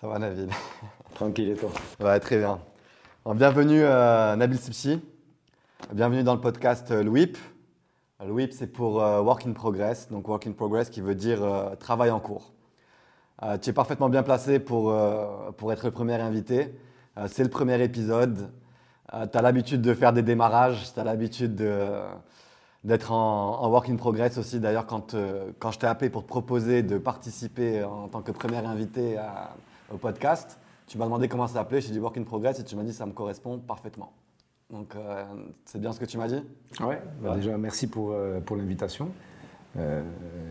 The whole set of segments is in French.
Ça va, Nabil? Tranquille et toi? Ouais, très bien. Alors, bienvenue, euh, Nabil Sipsi. Bienvenue dans le podcast euh, LWIP. Le WIP, c'est pour euh, Work in Progress. Donc, Work in Progress qui veut dire euh, travail en cours. Euh, tu es parfaitement bien placé pour, pour être le premier invité. C'est le premier épisode. tu as l'habitude de faire des démarrages. Tu as l'habitude de, d'être en, en Work in Progress aussi. D'ailleurs, quand, quand je t'ai appelé pour te proposer de participer en tant que premier invité à- au podcast, tu m'as demandé comment ça s'appelait. J'ai dit Work in Progress et tu m'as dit ça me correspond parfaitement. Donc, euh, c'est bien ce que tu m'as dit? Ouais, bah déjà merci pour, euh, pour l'invitation. Euh,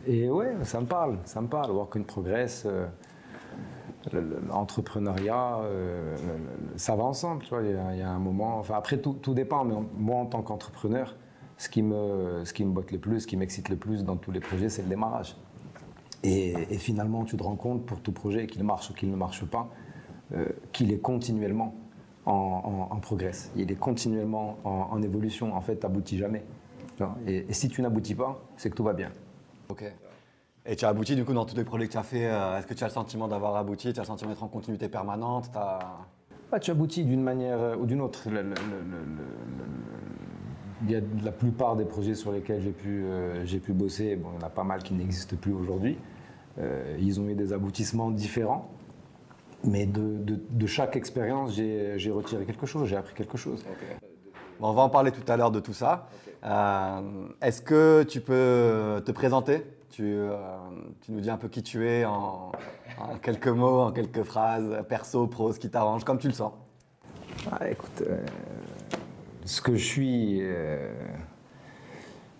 et ouais, ça me parle, ça me parle. Work in Progress, le- le- l'entrepreneuriat, le- le- ça va ensemble. Tu vois, il, y a, il y a un moment. Enfin, après, tout, tout dépend, mais moi, en tant qu'entrepreneur, ce qui, me, ce qui me botte le plus, ce qui m'excite le plus dans tous les projets, c'est le démarrage. Et, et finalement, tu te rends compte pour tout projet, qu'il marche ou qu'il ne marche pas, euh, qu'il est continuellement en, en, en progress. Il est continuellement en, en évolution. En fait, tu n'aboutis jamais. Et, et si tu n'aboutis pas, c'est que tout va bien. Ok. Et tu as abouti du coup dans tous les projets que tu as fait. euh, Est-ce que tu as le sentiment d'avoir abouti? Tu as le sentiment d'être en continuité permanente? T'as- Bah, tu aboutis d'une manière ou d'une autre. Le- le- le- il y a la plupart des projets sur lesquels j'ai pu, euh, j'ai pu bosser, bon, il y en a pas mal qui n'existent plus aujourd'hui. Euh, ils ont eu des aboutissements différents. Mais de, de- de chaque expérience, j'ai j'ai retiré quelque chose, j'ai appris quelque chose. Bon, on va en parler tout à l'heure de tout ça. Euh, Est-ce que tu peux te présenter? Tu, euh, tu nous dis un peu qui tu es en, en quelques mots, en quelques phrases, perso, pro, ce qui t'arrange, comme tu le sens. Ah, écoute, euh, ce que je suis, euh,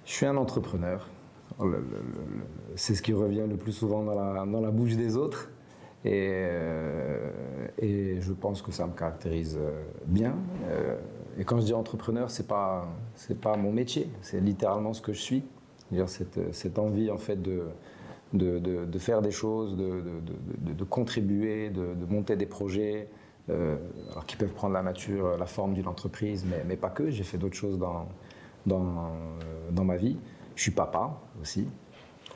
je suis un entrepreneur. C'est ce qui revient le plus souvent dans la, bouche des autres. Et, euh, et je pense que ça me caractérise euh, bien. Et quand je dis entrepreneur, c'est pas c'est pas mon métier, c'est littéralement ce que je suis. Cette, cette envie en fait de de, de- faire des choses, de, contribuer, de monter des projets, euh, alors qui peuvent prendre la nature, la forme d'une entreprise, mais, mais pas que. J'ai fait d'autres choses dans, dans, euh, dans ma vie. Je suis papa aussi,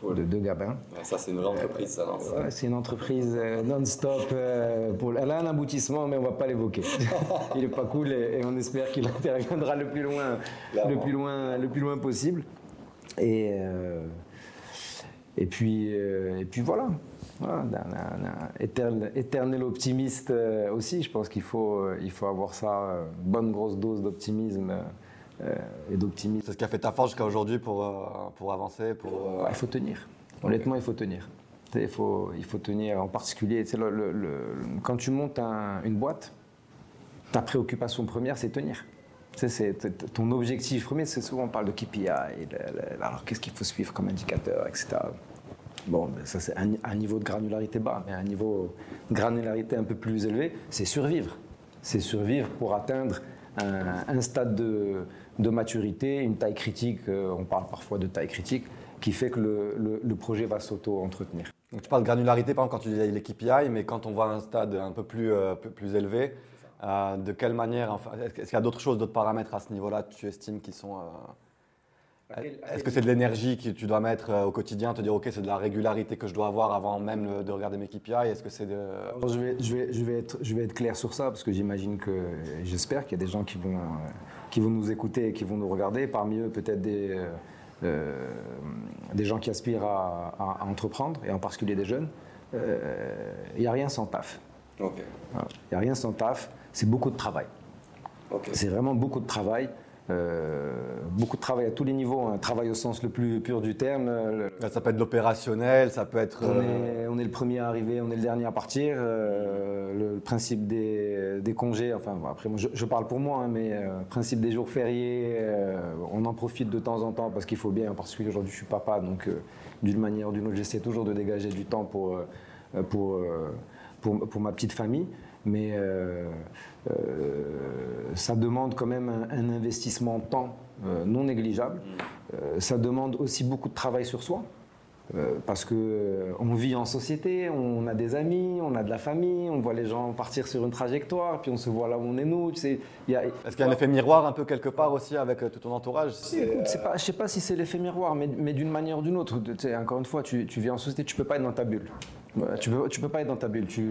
de deux gamins. Ça, c'est une vraie entreprise, ça, Ouais, c'est une entreprise euh, non-stop. pour- elle a un aboutissement, mais on ne va pas l'évoquer. Il n'est pas cool et, et on espère qu'il interviendra le plus loin, le plus loin, le plus loin possible. Et, euh, et, puis, euh, et puis voilà. Un, éternel, éternel optimiste euh, aussi. Je pense qu'il faut, euh, il faut avoir ça, une bonne grosse dose d'optimisme et d'optimisme. C'est ce qui a fait ta force jusqu'à aujourd'hui pour, pour avancer, pour... Ouais, il faut tenir. Honnêtement, il faut tenir. Il faut, il faut tenir en particulier. tu sais, le- le- le- quand tu montes un- une boîte, ta préoccupation première, c'est tenir. C'est ton objectif premier, c'est souvent on parle de KPI. alors qu'est-ce qu'il faut suivre comme indicateur, etc. Bon, ben, ça c'est un, niveau de granularité bas, mais un niveau de granularité un peu plus élevé, c'est survivre. C'est survivre pour atteindre un, stade de, de maturité, une taille critique, euh, on parle parfois de taille critique, qui fait que le, le- projet va s'auto-entretenir. Donc, tu parles de granularité, par exemple, quand tu dis les KPI, mais quand on voit un stade un peu plus, euh, plus élevé, euh, de quelle manière, enfin, est-ce qu'il y a d'autres choses, d'autres paramètres à ce niveau-là, tu estimes qui sont... euh, Est-ce que c'est de l'énergie que tu dois mettre euh, au quotidien, te dire, OK, c'est de la régularité que je dois avoir avant même le- de regarder mes KPI Est-ce que c'est de... Alors, Je vais, je, vais, je, vais être, je vais être clair sur ça parce que j'imagine que, j'espère qu'il y a des gens qui vont, euh, qui vont nous écouter et qui vont nous regarder. Parmi eux, peut-être des, des gens qui aspirent à, à- à entreprendre et en particulier des jeunes. Euh, Il n'y a rien sans taf. Il n'y a rien sans taf. C'est beaucoup de travail. C'est vraiment beaucoup de travail. Euh, beaucoup de travail à tous les niveaux, un travail au sens le plus pur du terme. Le- Là, Ça peut être l'opérationnel, ça peut être... on euh, est, on est le premier à arriver, on est le dernier à partir. euh, le, le principe des, des congés, enfin après moi, je, je parle pour moi, hein, mais euh, principe des jours fériés, euh, on en profite de temps en temps parce qu'il faut bien, en particulier aujourd'hui je suis papa, donc euh, d'une manière ou d'une autre j'essaie toujours de dégager du temps pour, euh, pour, euh, pour, pour ma petite famille. Mais euh, euh, ça demande quand même un, un investissement en temps euh, non négligeable. Euh, ça demande aussi beaucoup de travail sur soi. Euh, parce que euh, on vit en société, on a des amis, on a de la famille, on voit les gens partir sur une trajectoire, puis on se voit là où on est nous. Tu sais, il y a- Est-ce qu'il y a un effet miroir un peu quelque part aussi avec euh, tout ton entourage? Écoute, c'est pas, je sais pas si c'est l'effet miroir, mais, mais d'une manière ou d'une autre. Tu sais, encore une fois, tu, tu vis en société, tu peux pas être dans ta bulle. Tu peux, tu peux pas être dans ta bulle. Tu,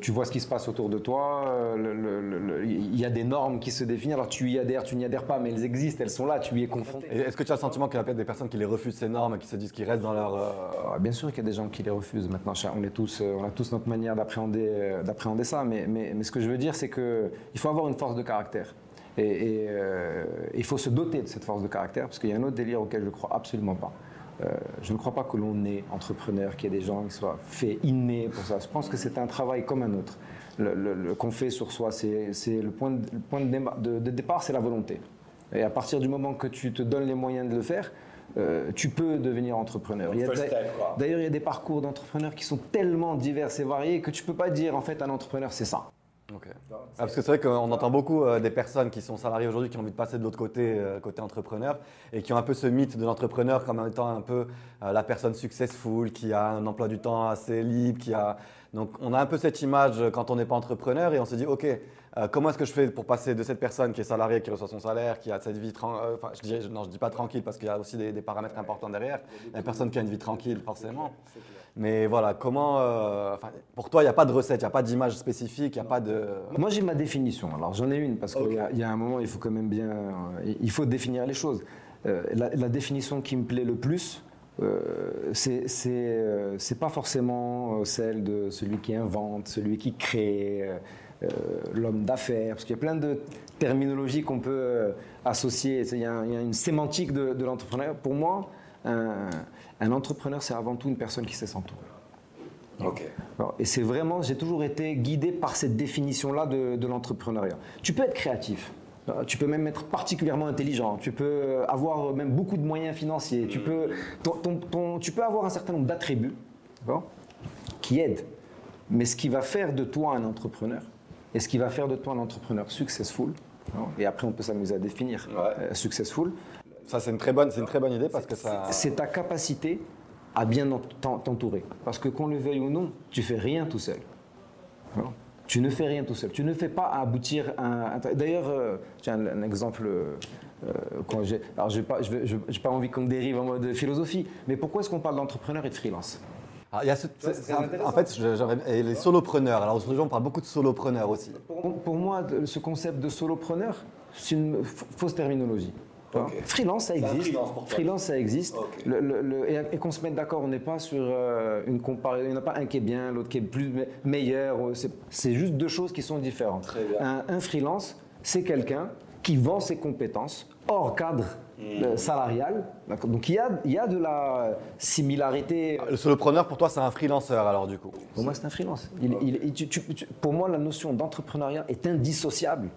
tu vois ce qui se passe autour de toi. euh, Il y a des normes qui se définissent. Alors tu y adhères, tu n'y adhères pas, mais elles existent, elles sont là. Tu y es confronté. Est-ce que tu as le sentiment qu'il y a peut-être des personnes qui les refusent ces normes et qui se disent qu'ils restent dans leur. euh, Bien sûr qu'il y a des gens qui les refusent. Maintenant, cha- on, est tous, euh, on a tous notre manière d'appréhender, d'appréhender ça. Mais, mais, mais ce que je veux dire, c'est qu'il faut avoir une force de caractère. Et, euh, il faut se doter de cette force de caractère, parce qu'il y a un autre délire auquel je ne crois absolument pas. Euh, je ne crois pas que l'on est entrepreneur, qu'il y ait des gens qui soient faits innés pour ça. Je pense que c'est un travail comme un autre. Le, le- le- qu'on fait sur soi, c'est c'est le point, de, le point de, déma- de- de départ, c'est la volonté. Et à partir du moment que tu te donnes les moyens de le faire, euh, tu peux devenir entrepreneur. Il y a first d'a- step, quoi. D'ailleurs, il y a des parcours d'entrepreneurs qui sont tellement divers et variés que tu peux pas dire en fait un entrepreneur c'est ça. Ah, parce que c'est vrai qu'on entend beaucoup euh, des personnes qui sont salariées aujourd'hui qui ont envie de passer de l'autre côté, euh, côté entrepreneur, et qui ont un peu ce mythe de l'entrepreneur comme étant un peu euh, la personne successful, qui a un emploi du temps assez libre, qui a. Donc on a un peu cette image quand on n'est pas entrepreneur et on se dit ok, euh, comment est-ce que je fais pour passer de cette personne qui est salariée, qui reçoit son salaire, qui a cette vie tranquille, enfin je dirais, non je dis pas tranquille parce qu'il y a aussi des, des paramètres importants derrière, la personne qui a une vie tranquille forcément. Mais voilà, comment, euh, enfin, pour toi il n'y a pas de recette, il n'y a pas d'image spécifique, il n'y a pas de. Moi, j'ai ma définition. Alors, j'en ai une parce qu'il y, a- il y a un moment, il faut quand même bien, euh, il faut définir les choses. Euh, la, la définition qui me plaît le plus, euh, c'est euh, pas forcément celle de celui qui invente, celui qui crée, euh, l'homme d'affaires, parce qu'il y a plein de terminologies qu'on peut associer. Il y, a, il y a une sémantique de, de l'entrepreneur. Pour moi, un, un entrepreneur, c'est avant tout une personne qui sait s'entourer. Ok. Alors, et c'est vraiment, j'ai toujours été guidé par cette définition-là de, de l'entrepreneuriat. Tu peux être créatif, euh, tu peux même être particulièrement intelligent, tu peux euh, avoir même beaucoup de moyens financiers, tu peux, ton- ton- ton- tu peux avoir un certain nombre d'attributs qui aident. Mais ce qui va faire de toi un entrepreneur, et ce qui va faire de toi un entrepreneur successful, et après on peut s'amuser à définir Ouais. euh, successful, Ça, c'est une très bonne, c'est une très bonne idée parce que ça. c'est ta capacité à bien en- t'en- t'entourer. Parce que qu'on le veuille ou non, tu fais rien tout seul. Non Tu ne fais rien tout seul. Tu ne fais pas aboutir un. un- D'ailleurs, euh, j'ai un, un exemple. euh, euh, quand alors, pas, je je- j'ai pas envie qu'on dérive en mode philosophie, mais pourquoi est-ce qu'on parle d'entrepreneur et de freelance? Alors, il y a ce- en fait, je- j'aurais- et les solopreneurs. Alors aujourd'hui, on parle beaucoup de solopreneurs aussi. pour, pour moi, ce concept de solopreneur, c'est une fausse terminologie. Freelance, ça existe. freelance ça existe. Ok. Le- le- le- et et qu'on se mette d'accord, on n'est pas sur euh, une comparaison. Il n'y en a pas un qui est bien, l'autre qui est plus me- meilleur. C'est juste deux choses qui sont différentes. Très bien. Un, un freelance, c'est quelqu'un qui vend ses compétences hors cadre Hmm. euh, salarial. Donc il y a, il y a de la similarité. Le solopreneur, pour toi, c'est un freelanceur alors du coup. Pour moi, c'est un freelance. Il- il- il- tu- tu- tu- pour moi, la notion d'entrepreneuriat est indissociable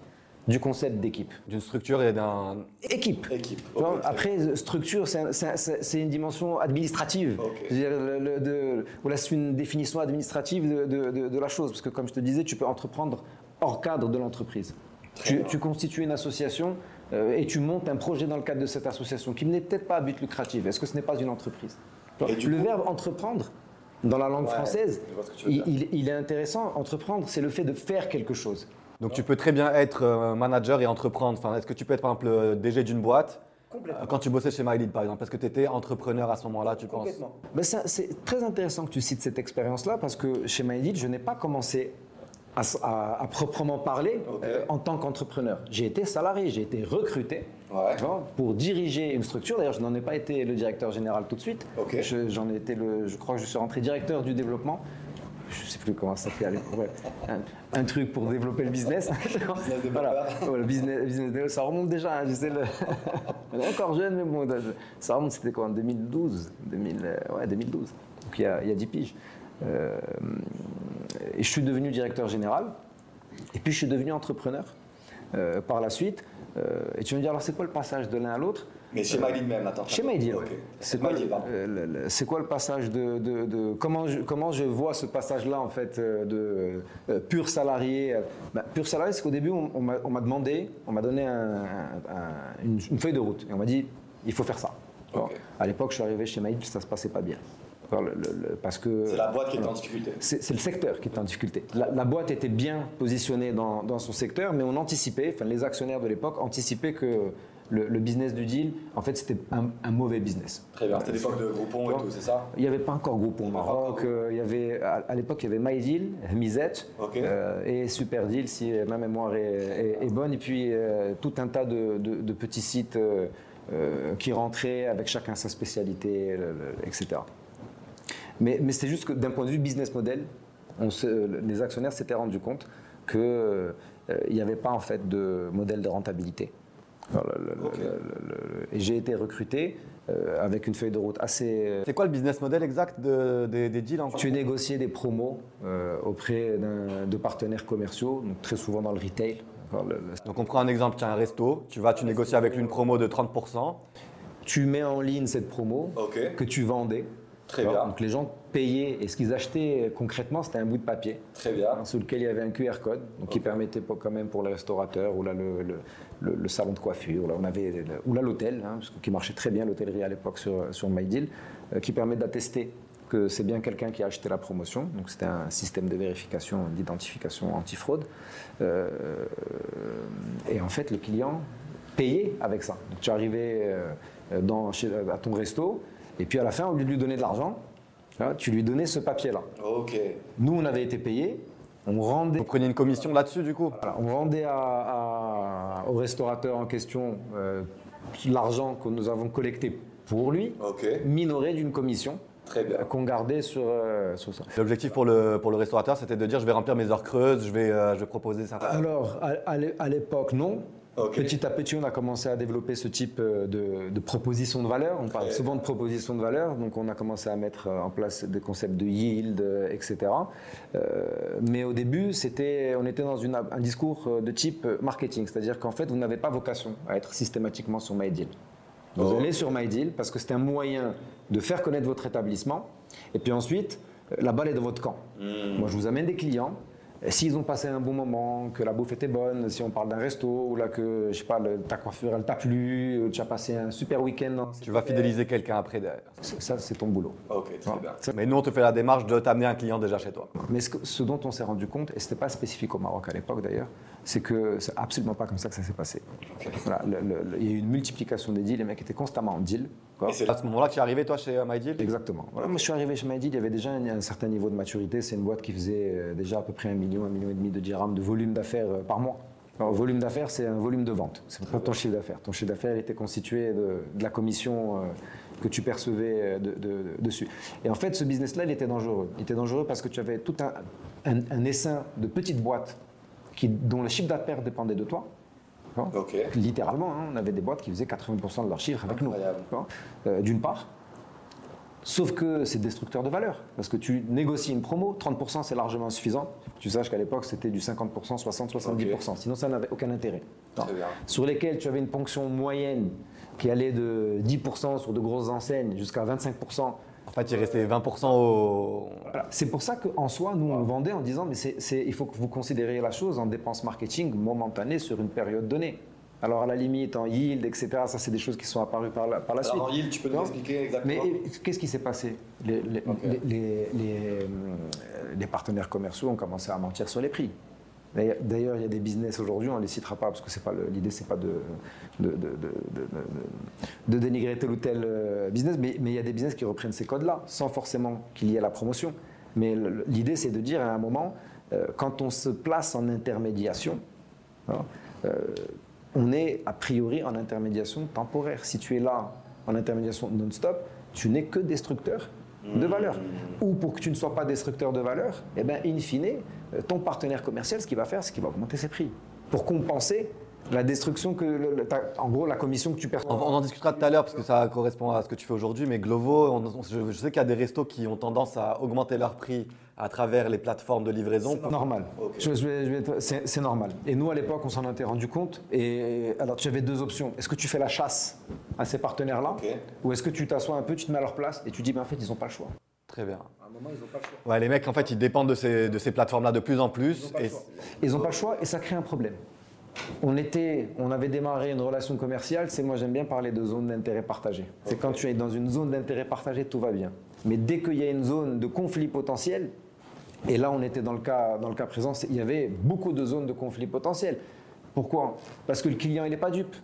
du concept d'équipe. D'une structure et d'un. Équipe. Équipe. Tu vois, après, structure, c'est un- c'est un- c'est- c'est une dimension administrative. Ok. Je veux dire, le- le- de- voilà, c'est une définition administrative de, de- de- de la chose. Parce que, comme je te disais, tu peux entreprendre hors cadre de l'entreprise. Tu, tu constitues une association euh, et tu montes un projet dans le cadre de cette association qui n'est peut-être pas à but lucratif. Est-ce que ce n'est pas une entreprise? Et Le coup- verbe entreprendre, dans la langue Ouais, française, il est intéressant. Entreprendre, c'est le fait de faire quelque chose. Donc tu peux très bien être euh, manager et entreprendre. Enfin, est-ce que tu peux être par exemple le DG d'une boîte Complètement. euh, quand tu bossais chez MyLead par exemple? Est-ce que tu étais entrepreneur à ce moment-là, tu penses Ben c'est très intéressant que tu cites cette expérience-là parce que chez MyEdit, je n'ai pas commencé à, s- à- à proprement parler euh, en tant qu'entrepreneur. J'ai été salarié, j'ai été recruté Ouais. tu vois, pour diriger une structure. D'ailleurs, je n'en ai pas été le directeur général tout de suite. Ok. Je- J'en ai été le, je crois que je suis rentré directeur du développement. Je ne sais plus comment ça s'appelait. Un, un truc pour développer le business. voilà. Voilà, business, business ça remonte déjà. hein, je sais le... On est encore jeune, mais bon, ça remonte, c'était quoi en 2012 2000, euh, Ouais, 2012. Donc il y a, il y a 10 piges. Euh, et je suis devenu directeur général. Et puis je suis devenu entrepreneur euh, par la suite. Euh, et tu vas me dire, alors c'est quoi le passage de l'un à l'autre? Mais chez MyLead même, attends. chez. C'est quoi, pardon. euh, c'est quoi le passage de, de- de- comment, je, comment je vois ce passage-là en fait euh, de euh, pur salarié euh, bah, Pur salarié, c'est qu'au début on, on m'a demandé, on m'a donné un- un- une, une feuille de route et on m'a dit il faut faire ça. Ok. À l'époque, je suis arrivé chez Maïd, ça se passait pas bien. Alors, le- le- le- parce que C'est la boîte qui est en difficulté. c'est c'est le secteur qui était en difficulté. La, la boîte était bien positionnée dans, dans son secteur, mais on anticipait, enfin les actionnaires de l'époque anticipaient que le, le business du deal, en fait, c'était un, un mauvais business. Très bien. C'était l'époque de Groupon et tout, c'est ça Il n'y avait pas encore Groupon au Maroc. euh, il y avait, à, à l'époque, il y avait MyDeal, Mizet Ok. euh, et Superdeal, si ma mémoire est, est- est bonne. Et puis euh, tout un tas de, de- de petits sites euh, euh, qui rentraient avec chacun sa spécialité, etc. Mais, mais c'est juste que d'un point de vue business model, on se- les actionnaires s'étaient rendus compte qu'il n'y avait pas en fait de modèle de rentabilité. Le- le- le- et j'ai été recruté euh, avec une feuille de route assez C'est quoi le business model exact de- des, des deals en tu négociais des promos euh, auprès de partenaires commerciaux, donc très souvent dans le retail. Enfin, Donc on prend un exemple, tu as un resto, tu vas, tu négocies avec lui une promo de 30%. Tu mets en ligne cette promo que tu vendais. Très bien. Donc les gens payaient et ce qu'ils achetaient concrètement, c'était un bout de papier Très bien. hein, sur lequel il y avait un QR code, donc qui permettait quand même pour les restaurateurs ou là le, le- le- le salon de coiffure, là on avait ou là l'hôtel, hein, qui marchait très bien l'hôtellerie à l'époque sur sur MyDeal, euh, qui permet d'attester que c'est bien quelqu'un qui a acheté la promotion. Donc c'était un système de vérification, d'identification antifraude. Euh, et en fait le client payait avec ça. Donc tu arrivais euh, dans, chez- à ton resto et puis à la fin au lieu de lui donner de l'argent, tu lui donnais ce papier-là. Ok. Nous, on avait été payés, on rendait, Vous preniez une commission là-dessus du coup? Voilà, on rendait à- à- au restaurateur en question euh, l'argent que nous avons collecté pour lui, minoré d'une commission Très bien. qu'on gardait sur, euh, sur ça. L'objectif pour le, pour le restaurateur, c'était de dire je vais remplir mes heures creuses, je vais, euh, je vais proposer ça. Alors, à l'époque, non. Petit à petit, on a commencé à développer ce type euh, de, de proposition de valeur. On parle souvent de proposition de valeur, donc on a commencé à mettre euh, en place des concepts de yield, euh, etc. Euh, mais au début, c'était, on était dans une- un discours de type marketing, c'est-à-dire qu'en fait, vous n'avez pas vocation à être systématiquement sur MyDeal. Vous Oh. allez sur MyDeal parce que c'est un moyen de faire connaître votre établissement, et puis ensuite, la balle est dans votre camp. Hmm. Moi, je vous amène des clients. S'ils ont passé un bon moment, que la bouffe était bonne, si on parle d'un resto, ou là que, je sais pas, le- ta coiffure, elle t'a plu, tu as passé un super week-end. Tu vas fidéliser quelqu'un après derrière. Ça, c'est ton boulot. Ok, très Voilà. bien. Mais nous, on te fait la démarche de t'amener un client déjà chez toi. Mais ce, que- ce dont on s'est rendu compte, et ce n'était pas spécifique au Maroc à l'époque d'ailleurs, c'est que c'est absolument pas comme ça que ça s'est passé. Voilà, le- le- le- il y a eu une multiplication des deals, les mecs étaient constamment en deal. quoi. Et c'est À ce moment-là que tu es arrivé, toi, chez euh, MyDeal Exactement. Voilà, Moi, je suis arrivé chez MyDeal, il y avait déjà un, un certain niveau de maturité. C'est une boîte qui faisait euh, déjà à peu près un million, un million et demi de dirhams de volume d'affaires euh, par mois. Alors, volume d'affaires, c'est un volume de vente. C'est pas ton chiffre d'affaires. Ton chiffre d'affaires était constitué de, de la commission euh, que tu percevais de- de- dessus. Et en fait, ce business-là, il était dangereux. Il était dangereux parce que tu avais tout un, un, un essaim de petites boîtes qui, dont le chiffre d'affaires dépendait de toi. Littéralement, hein, on avait des boîtes qui faisaient 80% de leur chiffre avec nous. Incroyable. Euh, D'une part. Sauf que c'est destructeur de valeur. Parce que tu négocies une promo, 30% c'est largement suffisant. Tu saches qu'à l'époque c'était du 50%, 60%, 70%. Sinon ça n'avait aucun intérêt. Très bien. Sur lesquels tu avais une ponction moyenne qui allait de 10% sur de grosses enseignes jusqu'à 25%. En fait, il restait 20% au. Voilà. C'est pour ça qu'en soi, nous, on vendait en disant, mais c'est, il faut que vous considériez la chose en dépenses marketing momentanées sur une période donnée. Alors, à la limite, en yield, etc., ça, c'est des choses qui sont apparues par la, par la suite. En yield, tu peux nous Non. expliquer exactement Mais qu'est-ce qui s'est passé? Les, les- Ok. les- les- les, les partenaires commerciaux ont commencé à mentir sur les prix. D'ailleurs- il y a des business aujourd'hui, on ne les citera pas parce que c'est pas l'idée, c'est pas de, de, de- de- de- de- de dénigrer tel ou tel euh, business, mais, mais il y a des business qui reprennent ces codes-là, sans forcément qu'il y ait la promotion. Mais l'idée, c'est de dire à un moment, euh, quand on se place en intermédiation, hein, euh, on est a priori en intermédiation temporaire. Si tu es là en intermédiation non-stop, tu n'es que destructeur de valeur. Ou pour que tu ne sois pas destructeur de valeur, eh ben, in fine, ton partenaire commercial, ce qu'il va faire, c'est qu'il va augmenter ses prix. Pour compenser la destruction que, le- le- ta- en gros, la commission que tu perçois. On, on en discutera tout à l'heure parce que ça correspond à ce que tu fais aujourd'hui. Mais Glovo, on- on- je, je sais qu'il y a des restos qui ont tendance à augmenter leur prix à travers les plateformes de livraison. C'est normal. Je- je C'est normal. Et nous, à l'époque, on s'en était rendu compte. Et alors, tu avais deux options. Est-ce que tu fais la chasse à ces partenaires-là. Ou est-ce que tu t'assois un peu, tu te mets à leur place et tu dis, ben, en fait, ils n'ont pas le choix. Très bien. À un moment, ils n'ont pas le choix. Ouais, les mecs, en fait, ils dépendent de ces, de ces plateformes-là de plus en plus. Ils n'ont pas le choix et ça crée un problème. On, était, on avait démarré une relation commerciale, c'est moi j'aime bien parler de zone d'intérêt partagé. C'est quand tu es dans une zone d'intérêt partagé, tout va bien. Mais dès qu'il y a une zone de conflit potentiel, et là on était dans le cas, dans le cas présent, il y avait beaucoup de zones de conflit potentiel. Pourquoi? Parce que le client il n'est pas dupe.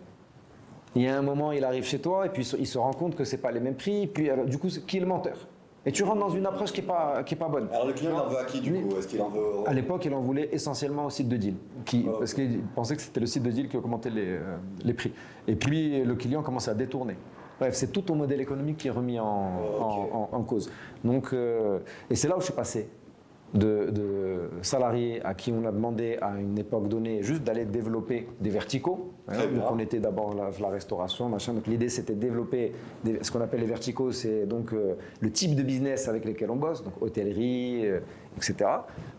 Il y a un moment, il arrive chez toi et puis il se rend compte que c'est pas les mêmes prix. Puis alors, du coup, qui est le menteur? Et tu rentres dans une approche qui est pas qui est pas bonne. Alors le client, il en veut à qui du coup Est-ce qu'il en veut À l'époque, il en voulait essentiellement au site de deal, qui, ok. parce qu'il pensait que c'était le site de deal qui augmentait les, euh, les prix. Et puis le client commençait à détourner. Bref, c'est tout ton modèle économique qui est remis en, Oh, ok. en- en- en cause. Donc, euh, et c'est là où je suis passé de, de salarié à qui on a demandé à une époque donnée juste d'aller développer des verticaux. hein. Donc on était d'abord la, la restauration, machin. Donc l'idée c'était de développer des- ce qu'on appelle les verticaux, c'est donc euh, le type de business avec lesquels on bosse, donc hôtellerie, euh, etc.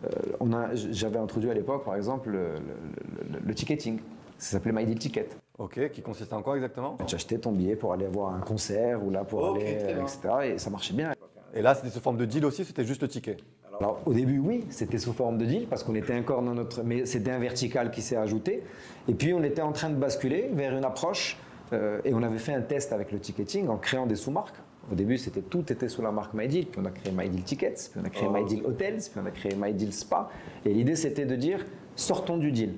Euh, on a, j'avais introduit à l'époque, par exemple, le, le- le- le ticketing. Ça s'appelait My Deal Ticket. Ok, qui consiste en quoi exactement? Tu achetais ton billet pour aller voir un concert ou là pour Ok, aller, etc. Et ça marchait bien. Et là, c'était sous forme de deal aussi, c'était juste le ticket? Alors au début oui, c'était sous forme de deal parce qu'on était encore dans notre, mais c'était un vertical qui s'est ajouté. Et puis on était en train de basculer vers une approche euh, et on avait fait un test avec le ticketing en créant des sous-marques. Au début c'était tout était sous la marque MyDeal, puis on a créé MyDeal Tickets, puis on a créé Oh, MyDeal Hotels, puis on a créé MyDeal Spa. Et l'idée c'était de dire sortons du deal,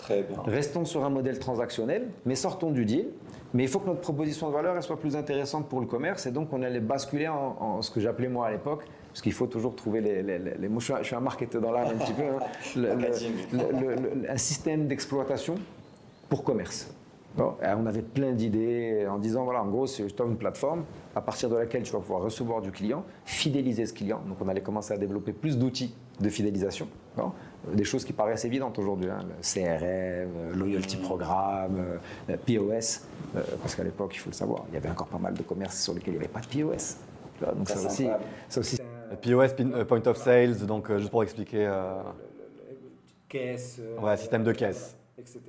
Très bien. Restons sur un modèle transactionnel, mais sortons du deal. Mais il faut que notre proposition de valeur elle soit plus intéressante pour le commerce. Et donc, on allait basculer en, en ce que j'appelais moi à l'époque, parce qu'il faut toujours trouver les, les, les- les mots. Je suis un- marketeur dans l'âme un petit peu. hein. Le- le- le- un système d'exploitation pour commerce. Bon, on avait plein d'idées en disant voilà, en gros, c'est une plateforme à partir de laquelle tu vas pouvoir recevoir du client, fidéliser ce client. Donc, on allait commencer à développer plus d'outils de fidélisation. Bon, des choses qui paraissent évidentes aujourd'hui, hein, le CRM, euh, Loyalty Programme, euh, POS, euh, parce qu'à l'époque, il faut le savoir, il y avait encore pas mal de commerces sur lesquels il n'y avait pas de POS. Donc, Ça, aussi, ça aussi, POS, euh, Point of Sales, donc euh, juste pour expliquer, euh, caisse, ouais, système de caisse. etc.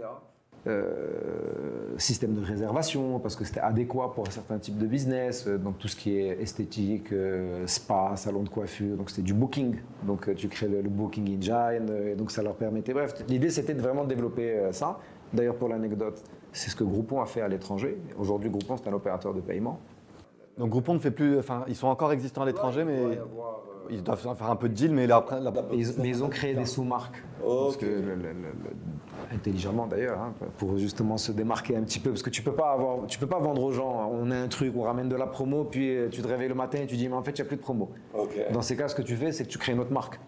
Euh, système de réservation, parce que c'était adéquat pour un certain type de business, euh, donc tout ce qui est esthétique, euh, spa, salon de coiffure, donc c'était du booking. Donc euh, tu crées le, le booking engine, euh, et donc ça leur permettait. Bref, l'idée c'était de vraiment développer euh, ça. D'ailleurs, pour l'anecdote, c'est ce que Groupon a fait à l'étranger. Aujourd'hui, Groupon, c'est un opérateur de paiement. Donc Groupon ne fait plus, enfin, ils sont encore existants à l'étranger, mais ils doivent faire un peu de deal, mais là, après, là- Et ils- mais ils ont créé des sous-marques. Parce Ok. que le- le- le- le- intelligemment d'ailleurs, hein, pour justement se démarquer un petit peu. Parce que tu peux pas avoir, tu peux pas vendre aux gens. On a un truc, on ramène de la promo, puis euh, tu te réveilles le matin et tu dis mais en fait il n'y a plus de promo. Dans ces cas, ce que tu fais, c'est que tu crées une autre marque.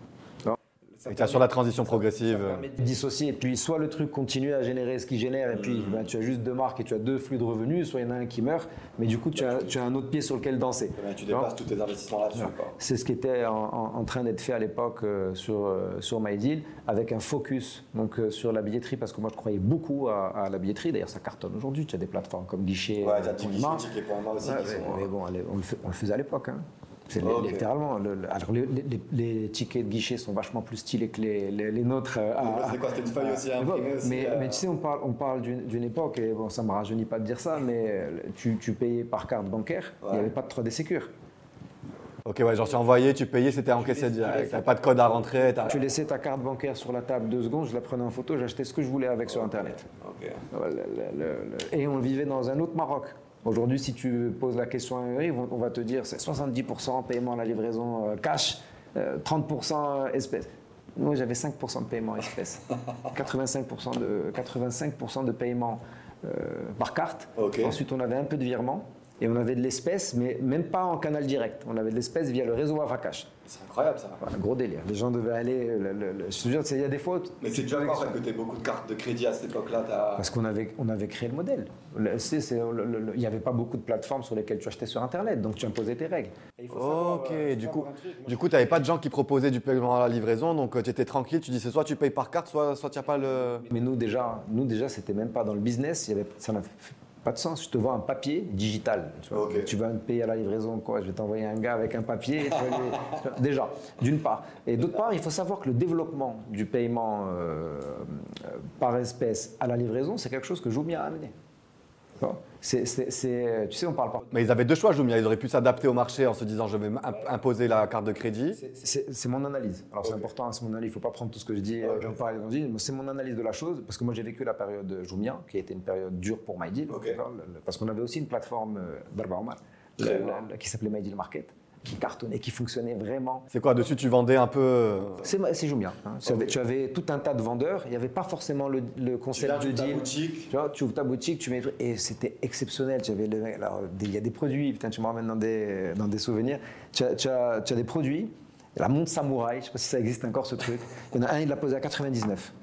Et tu as sur la transition progressive. euh, Tu dissocier. Et puis soit le truc continue à générer ce qu'il génère, et puis ben, tu as juste deux marques et tu as deux flux de revenus, soit il y en a un qui meurt, mais du coup tu as, tu as un autre pied sur lequel danser. Bien, tu dépasses tous tes investissements là-dessus. C'est ce qui était en, en- en train d'être fait à l'époque euh, sur, euh, sur MyDeal, avec un focus donc, euh, sur la billetterie, parce que moi je croyais beaucoup à, à la billetterie. D'ailleurs, ça cartonne aujourd'hui. Tu as des plateformes comme Guichet, Ouais, euh, Point Guichet, Imar aussi Ouais, qui sont, mais, mais bon, allez, on, le fait- on le faisait à l'époque. hein. C'est littéralement. le- le- alors, les, les- les tickets de guichet sont vachement plus stylés que les, les- les nôtres. euh, c'est quoi, c'était une feuille aussi à- aussi, mais, euh. mais tu sais, on parle, on parle d'une d'une époque, et bon, ça me rajeunit pas de dire ça, mais euh, tu, tu payais par carte bancaire, il n'y Ouais. avait pas de 3D Secure. Ok, ouais, genre tu envoyais, tu payais, c'était encaissé direct. T'avais pas de code à rentrer. t'as- Tu laissais ta carte bancaire sur la table deux secondes, je la prenais en photo, j'achetais ce que je voulais avec sur Internet. Ok. Le- le- le- le- Et on vivait dans un autre Maroc. Aujourd'hui, si tu poses la question à riz, on va te dire c'est 70% paiement à la livraison euh, cash, euh, 30% espèces. Moi, j'avais 5% de paiement espèces, 85% de, 85 de paiement euh, par carte. Ensuite, on avait un peu de virement et on avait de l'espèce, mais même pas en canal direct. On avait de l'espèce via le réseau Avacash. C'est incroyable ça. Voilà, gros délire. Les gens devaient aller. le- le- le- je te jure, il y a des où Mais c'est déjà fait que tu beaucoup de cartes de crédit à cette époque-là Parce qu'on avait, on avait créé le modèle. Il n'y avait pas beaucoup de plateformes sur lesquelles tu achetais sur Internet, donc tu imposais tes règles. Ok, du coup, du coup, tu n'avais pas de gens qui proposaient du paiement à la livraison, donc tu étais tranquille, tu dis c'est soit tu payes par carte, soit, soit tu n'as pas le. Mais nous déjà, nous déjà, c'était même pas dans le business. Il y avait, ça n'a fait pas de sens. Je te vois un papier digital. Tu, vois. Ok. tu vas me payer à la livraison, quoi Je vais t'envoyer un gars avec un papier. déjà, d'une part. Et d'autre part, il faut savoir que le développement du paiement euh, euh, par espèce à la livraison, c'est quelque chose que Jumia a amené. Tu vois C'est- c'est- tu sais, on parle pas. Mais ils avaient deux choix, Jumia. Ils auraient pu s'adapter au marché en se disant je vais imp- imposer la carte de crédit. C'est mon analyse. Alors c'est Ok. important, c'est mon analyse. Il ne faut pas prendre tout ce que je dis euh, Ok. comme par évangile. mais C'est mon analyse de la chose parce que moi j'ai vécu la période de Jumia, qui a été une période dure pour MyDeal, parce qu'on avait aussi une plateforme euh, d'Arba Omar, qui s'appelait MyDeal Market. Qui cartonnait, qui fonctionnait vraiment. C'est quoi Dessus, tu vendais un peu. euh, C'est c'est Jumia. hein. Tu, avais, tu avais tout un tas de vendeurs. Il n'y avait pas forcément le, concept de ta deal. boutique. Tu vois, tu ouvres ta boutique, tu mets et c'était exceptionnel. Il y a des produits, putain, tu me ramènes dans des, dans des souvenirs. Tu as, tu as- tu as des produits. La montre samouraï, je sais pas si ça existe encore ce truc. Il y en a un, il l'a posé à 99.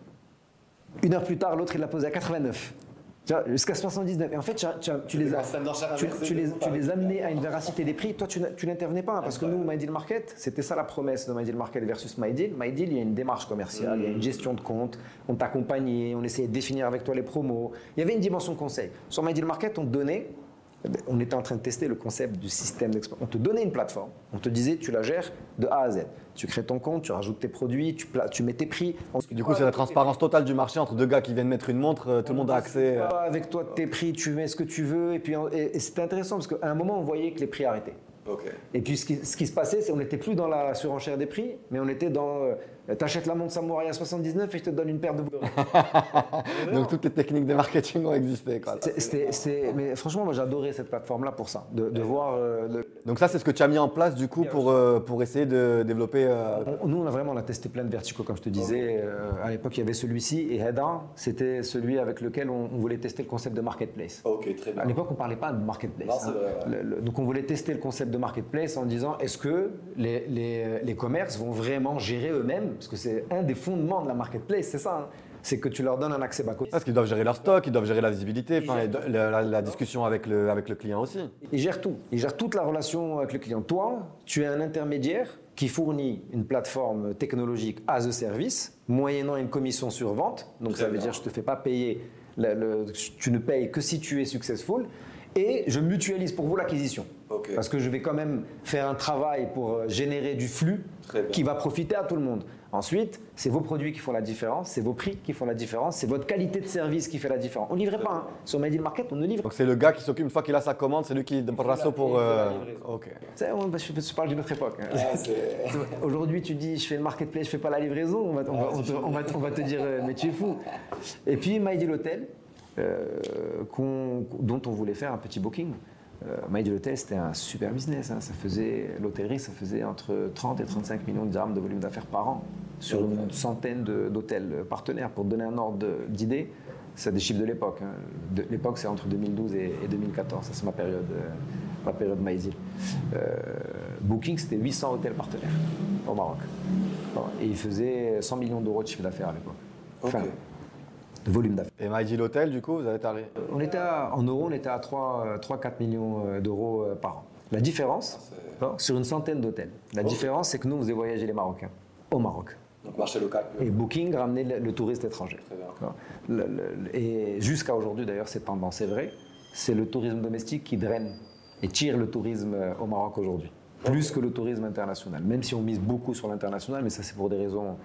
Une heure plus tard, l'autre, il l'a posé à 89. Jusqu'à 79. Et en fait, tu, les as, tu, les, à une véracité des prix. Toi, tu n'a- tu n'intervenais pas. parce que nous, My Deal Market, c'était ça la promesse de My Deal Market versus My Deal. My Deal, il y a une démarche commerciale, il y a une gestion de compte, on t'accompagnait, on essayait de définir avec toi les promos. Il y avait une dimension conseil. Sur My Deal Market, on te donnait, on était en train de tester le concept du système d'exploitation. On te donnait une plateforme, on te disait, tu la gères de A à Z. Tu crées ton compte, tu rajoutes tes produits, tu, mets tes prix. On- Du coup, c'est la transparence totale du marché entre deux gars qui viennent mettre une montre, euh, tout le monde a accès. euh. Avec toi, tes prix, tu mets ce que tu veux. Et puis, en- et, et c'était intéressant parce qu'à un moment, on voyait que les prix arrêtaient. Et puis, ce qui, ce qui se passait, c'est qu'on n'était plus dans la surenchère des prix, mais on était dans. euh, T'achètes la montre Samouraï à 79 et je te donne une paire de boules. Donc toutes les techniques de marketing ont existé. Quoi. Mais franchement, moi, j'adorais cette plateforme-là pour ça, de, de voir. euh, le- Donc ça, c'est ce que tu as mis en place du coup pour, euh, pour essayer de développer. euh, On- nous, on a vraiment on a testé plein de verticaux, comme je te disais. Euh, à l'époque, il y avait celui-ci et Heda, c'était celui avec lequel on, on voulait tester le concept de marketplace. Ok, très bien. À l'époque, on ne parlait pas de marketplace. Non, c'est vrai, ouais. Le- le- donc, on voulait tester le concept de marketplace en disant est-ce que les, les- les commerces vont vraiment gérer eux-mêmes Parce que c'est un des fondements de la marketplace, c'est ça. hein. C'est que tu leur donnes un accès back-office. Parce qu'ils doivent gérer leur stock, ils doivent gérer la visibilité, enfin, la, la- la discussion avec le, avec le client aussi. Ils gèrent tout. Ils gèrent toute la relation avec le client. Toi, tu es un intermédiaire qui fournit une plateforme technologique as a service, moyennant une commission sur vente. Donc Très ça veut bien. dire je te fais pas payer, le- le- tu ne payes que si tu es successful. Et je mutualise pour vous l'acquisition. Parce que je vais quand même faire un travail pour euh, générer du flux qui va profiter à tout le monde. Ensuite, c'est vos produits qui font la différence, c'est vos prix qui font la différence, c'est votre qualité de service qui fait la différence. On ne livrait pas. hein. Sur Made in Market, on ne livre Donc c'est le gars qui s'occupe, une fois qu'il a sa commande, c'est lui qui donne rasso pour. euh, Ok. On- je, je parle d'une autre époque. hein. Ah, Aujourd'hui, tu dis, je fais le marketplace, je fais pas la livraison, on va, on va- on te, on va- on va te dire, euh, mais tu es fou. Et puis, My Deal Hotel, euh, dont on voulait faire un petit booking. Euh, My Deal Hotel, c'était un super business. hein. Ça faisait, l'hôtellerie, ça faisait entre 30 et 35 millions de dirhams de volume d'affaires par an sur une centaine de- d'hôtels partenaires. Pour donner un ordre de- d'idée, c'est des chiffres de l'époque. hein. De- L'époque, c'est entre 2012 et, et 2014. Ça, c'est ma période, euh, ma période. Euh, Booking, c'était 800 hôtels partenaires au Maroc. Et ils faisaient 100 millions d'euros de chiffre d'affaires à l'époque. De volume d'affaires. Et My Deal Hotel, du coup, vous avez taré. On était à- en euros, on était à 3-4 millions euh, d'euros euh, par an. La différence, bon, sur une centaine d'hôtels, la différence, c'est que nous, on faisait voyager les Marocains au Maroc. Donc marché local. Et Booking ramenait le, le touriste étranger. Très bien. Bon, le- le- et jusqu'à aujourd'hui, d'ailleurs, cette tendance est vraie. C'est le tourisme domestique qui draine et tire le tourisme euh, au Maroc aujourd'hui. Plus que le tourisme international. Même si on mise beaucoup sur l'international, mais ça, c'est pour des raisons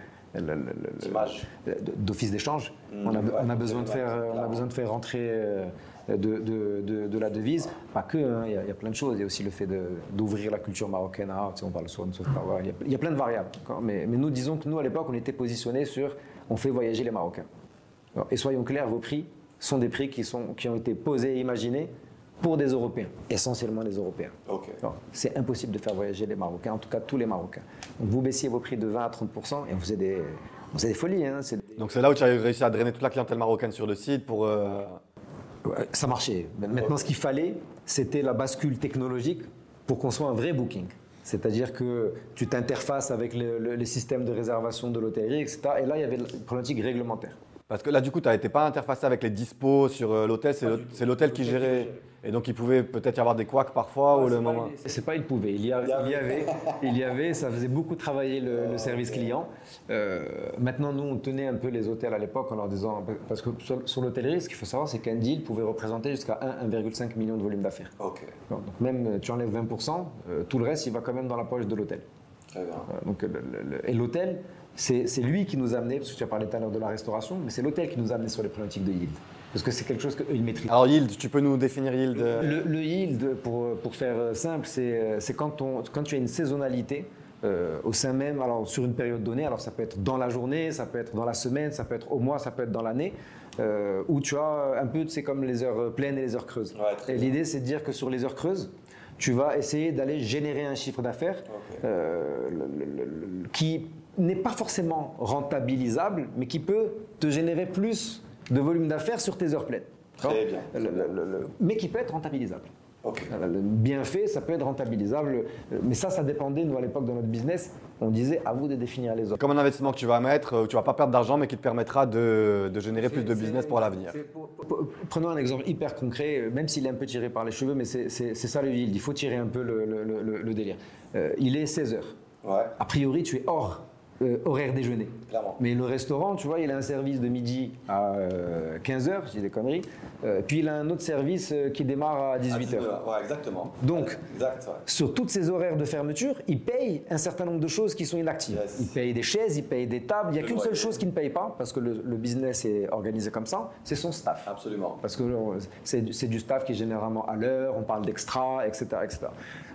d'office d'échange. Mm, on, a, ouais, on a besoin de faire, on a besoin de faire rentrer euh, de, de- de- de la devise. Pas que, hein, il y, a- il y a plein de choses. Il y a aussi le fait d'ouvrir la culture marocaine. Ah, tu sais, on parle souvent de soft power. Il y a, il y a plein de variables. Mais, mais nous, disons que nous, à l'époque, on était positionnés sur on fait voyager les Marocains. Alors, Et soyons clairs, vos prix sont des prix qui, sont, qui ont été posés et imaginés pour des Européens, essentiellement les Européens. Ok. Non, C'est impossible de faire voyager les Marocains, en tout cas tous les Marocains. Donc vous baissiez vos prix de 20 à 30 et on faisait des, on faisait des folies. hein, des- Donc c'est là où tu as réussi à drainer toute la clientèle marocaine sur le site pour. euh, Ouais, Ça marchait. Maintenant, ce qu'il fallait, c'était la bascule technologique pour qu'on soit un vrai booking. C'est-à-dire que tu t'interfaces avec le- le- les systèmes de réservation de l'hôtellerie, etc. Et là, il y avait la problématique réglementaire. Parce que là, du coup, tu n'étais pas interfacé avec les dispos sur euh, l'hôtel, c'est l'hô- c'est l'hôtel qui gérait. Et donc, il pouvait peut-être y avoir des couacs parfois ou le moment. C'est pas il pouvait, il y, a- il y avait, il y avait, ça faisait beaucoup travailler le, le service client. Euh, maintenant, nous, on tenait un peu les hôtels à l'époque en leur disant, parce que sur, sur l'hôtellerie, ce qu'il faut savoir, c'est qu'un deal pouvait représenter jusqu'à 1, 1,5 million de volume d'affaires. Ok. Donc même euh, tu enlèves 20%, euh, tout le reste, il va quand même dans la poche de l'hôtel. Très bien. Euh, Donc, le- le- le- et l'hôtel, c'est c'est lui qui nous a amené, parce que tu as parlé tout à l'heure de la restauration, mais c'est l'hôtel qui nous a amené sur les problématiques de yield. Parce que c'est quelque chose qu'eux, ils maîtrisent. Alors, Yield, tu peux nous définir Yield euh, Le, le yield, pour, pour faire euh, simple, c'est euh, c'est quand, on- quand tu as une saisonnalité euh, au sein même, alors sur une période donnée, alors ça peut être dans la journée, ça peut être dans la semaine, ça peut être au mois, ça peut être dans l'année, euh, où tu as un peu, c'est comme les heures pleines et les heures creuses. Ouais, et l'idée, c'est de dire que sur les heures creuses, tu vas essayer d'aller générer un chiffre d'affaires euh, le- le- le- le- qui n'est pas forcément rentabilisable, mais qui peut te générer plus de volume d'affaires sur tes heures pleines. Très bien. Le- le- le- le- mais qui peut être rentabilisable. Ok. Euh, Bien fait, ça peut être rentabilisable. euh, Mais ça, ça dépendait, nous, à l'époque, de notre business. On disait, à vous de définir les offres. Comme un investissement que tu vas mettre, euh, où tu vas pas perdre d'argent, mais qui te permettra de, de générer plus de business pour l'avenir. Prenons un exemple hyper concret, même s'il est un peu tiré par les cheveux, mais c'est ça le yield. Il faut tirer un peu le, le- le- le délire. Euh, il est 16 heures. Ouais, A priori, tu es hors euh, horaire déjeuner. clairement. Mais le restaurant, tu vois, il a un service de midi à 15h, je dis des conneries, euh, puis il a un autre service euh, qui démarre à 18h. Ouais, exactement. Donc, Exact, ouais. sur toutes ces horaires de fermeture, il paye un certain nombre de choses qui sont inactives. Yes. Il paye des chaises, il paye des tables. Il n'y a qu'une seule chose qu'il ne paye pas, parce que le, le business est organisé comme ça, c'est son staff. Absolument. Parce que euh, c'est du- staff qui est généralement à l'heure, on parle d'extra, etc. etc.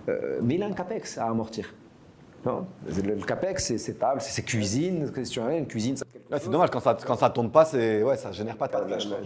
Euh, mais il a un capex à amortir. Non le, capex, c'est ses tables, c'est ses cuisines. une cuisine, ça Ouais, c'est dommage, quand ça quand ça tourne pas, c'est ouais, ça génère pas de.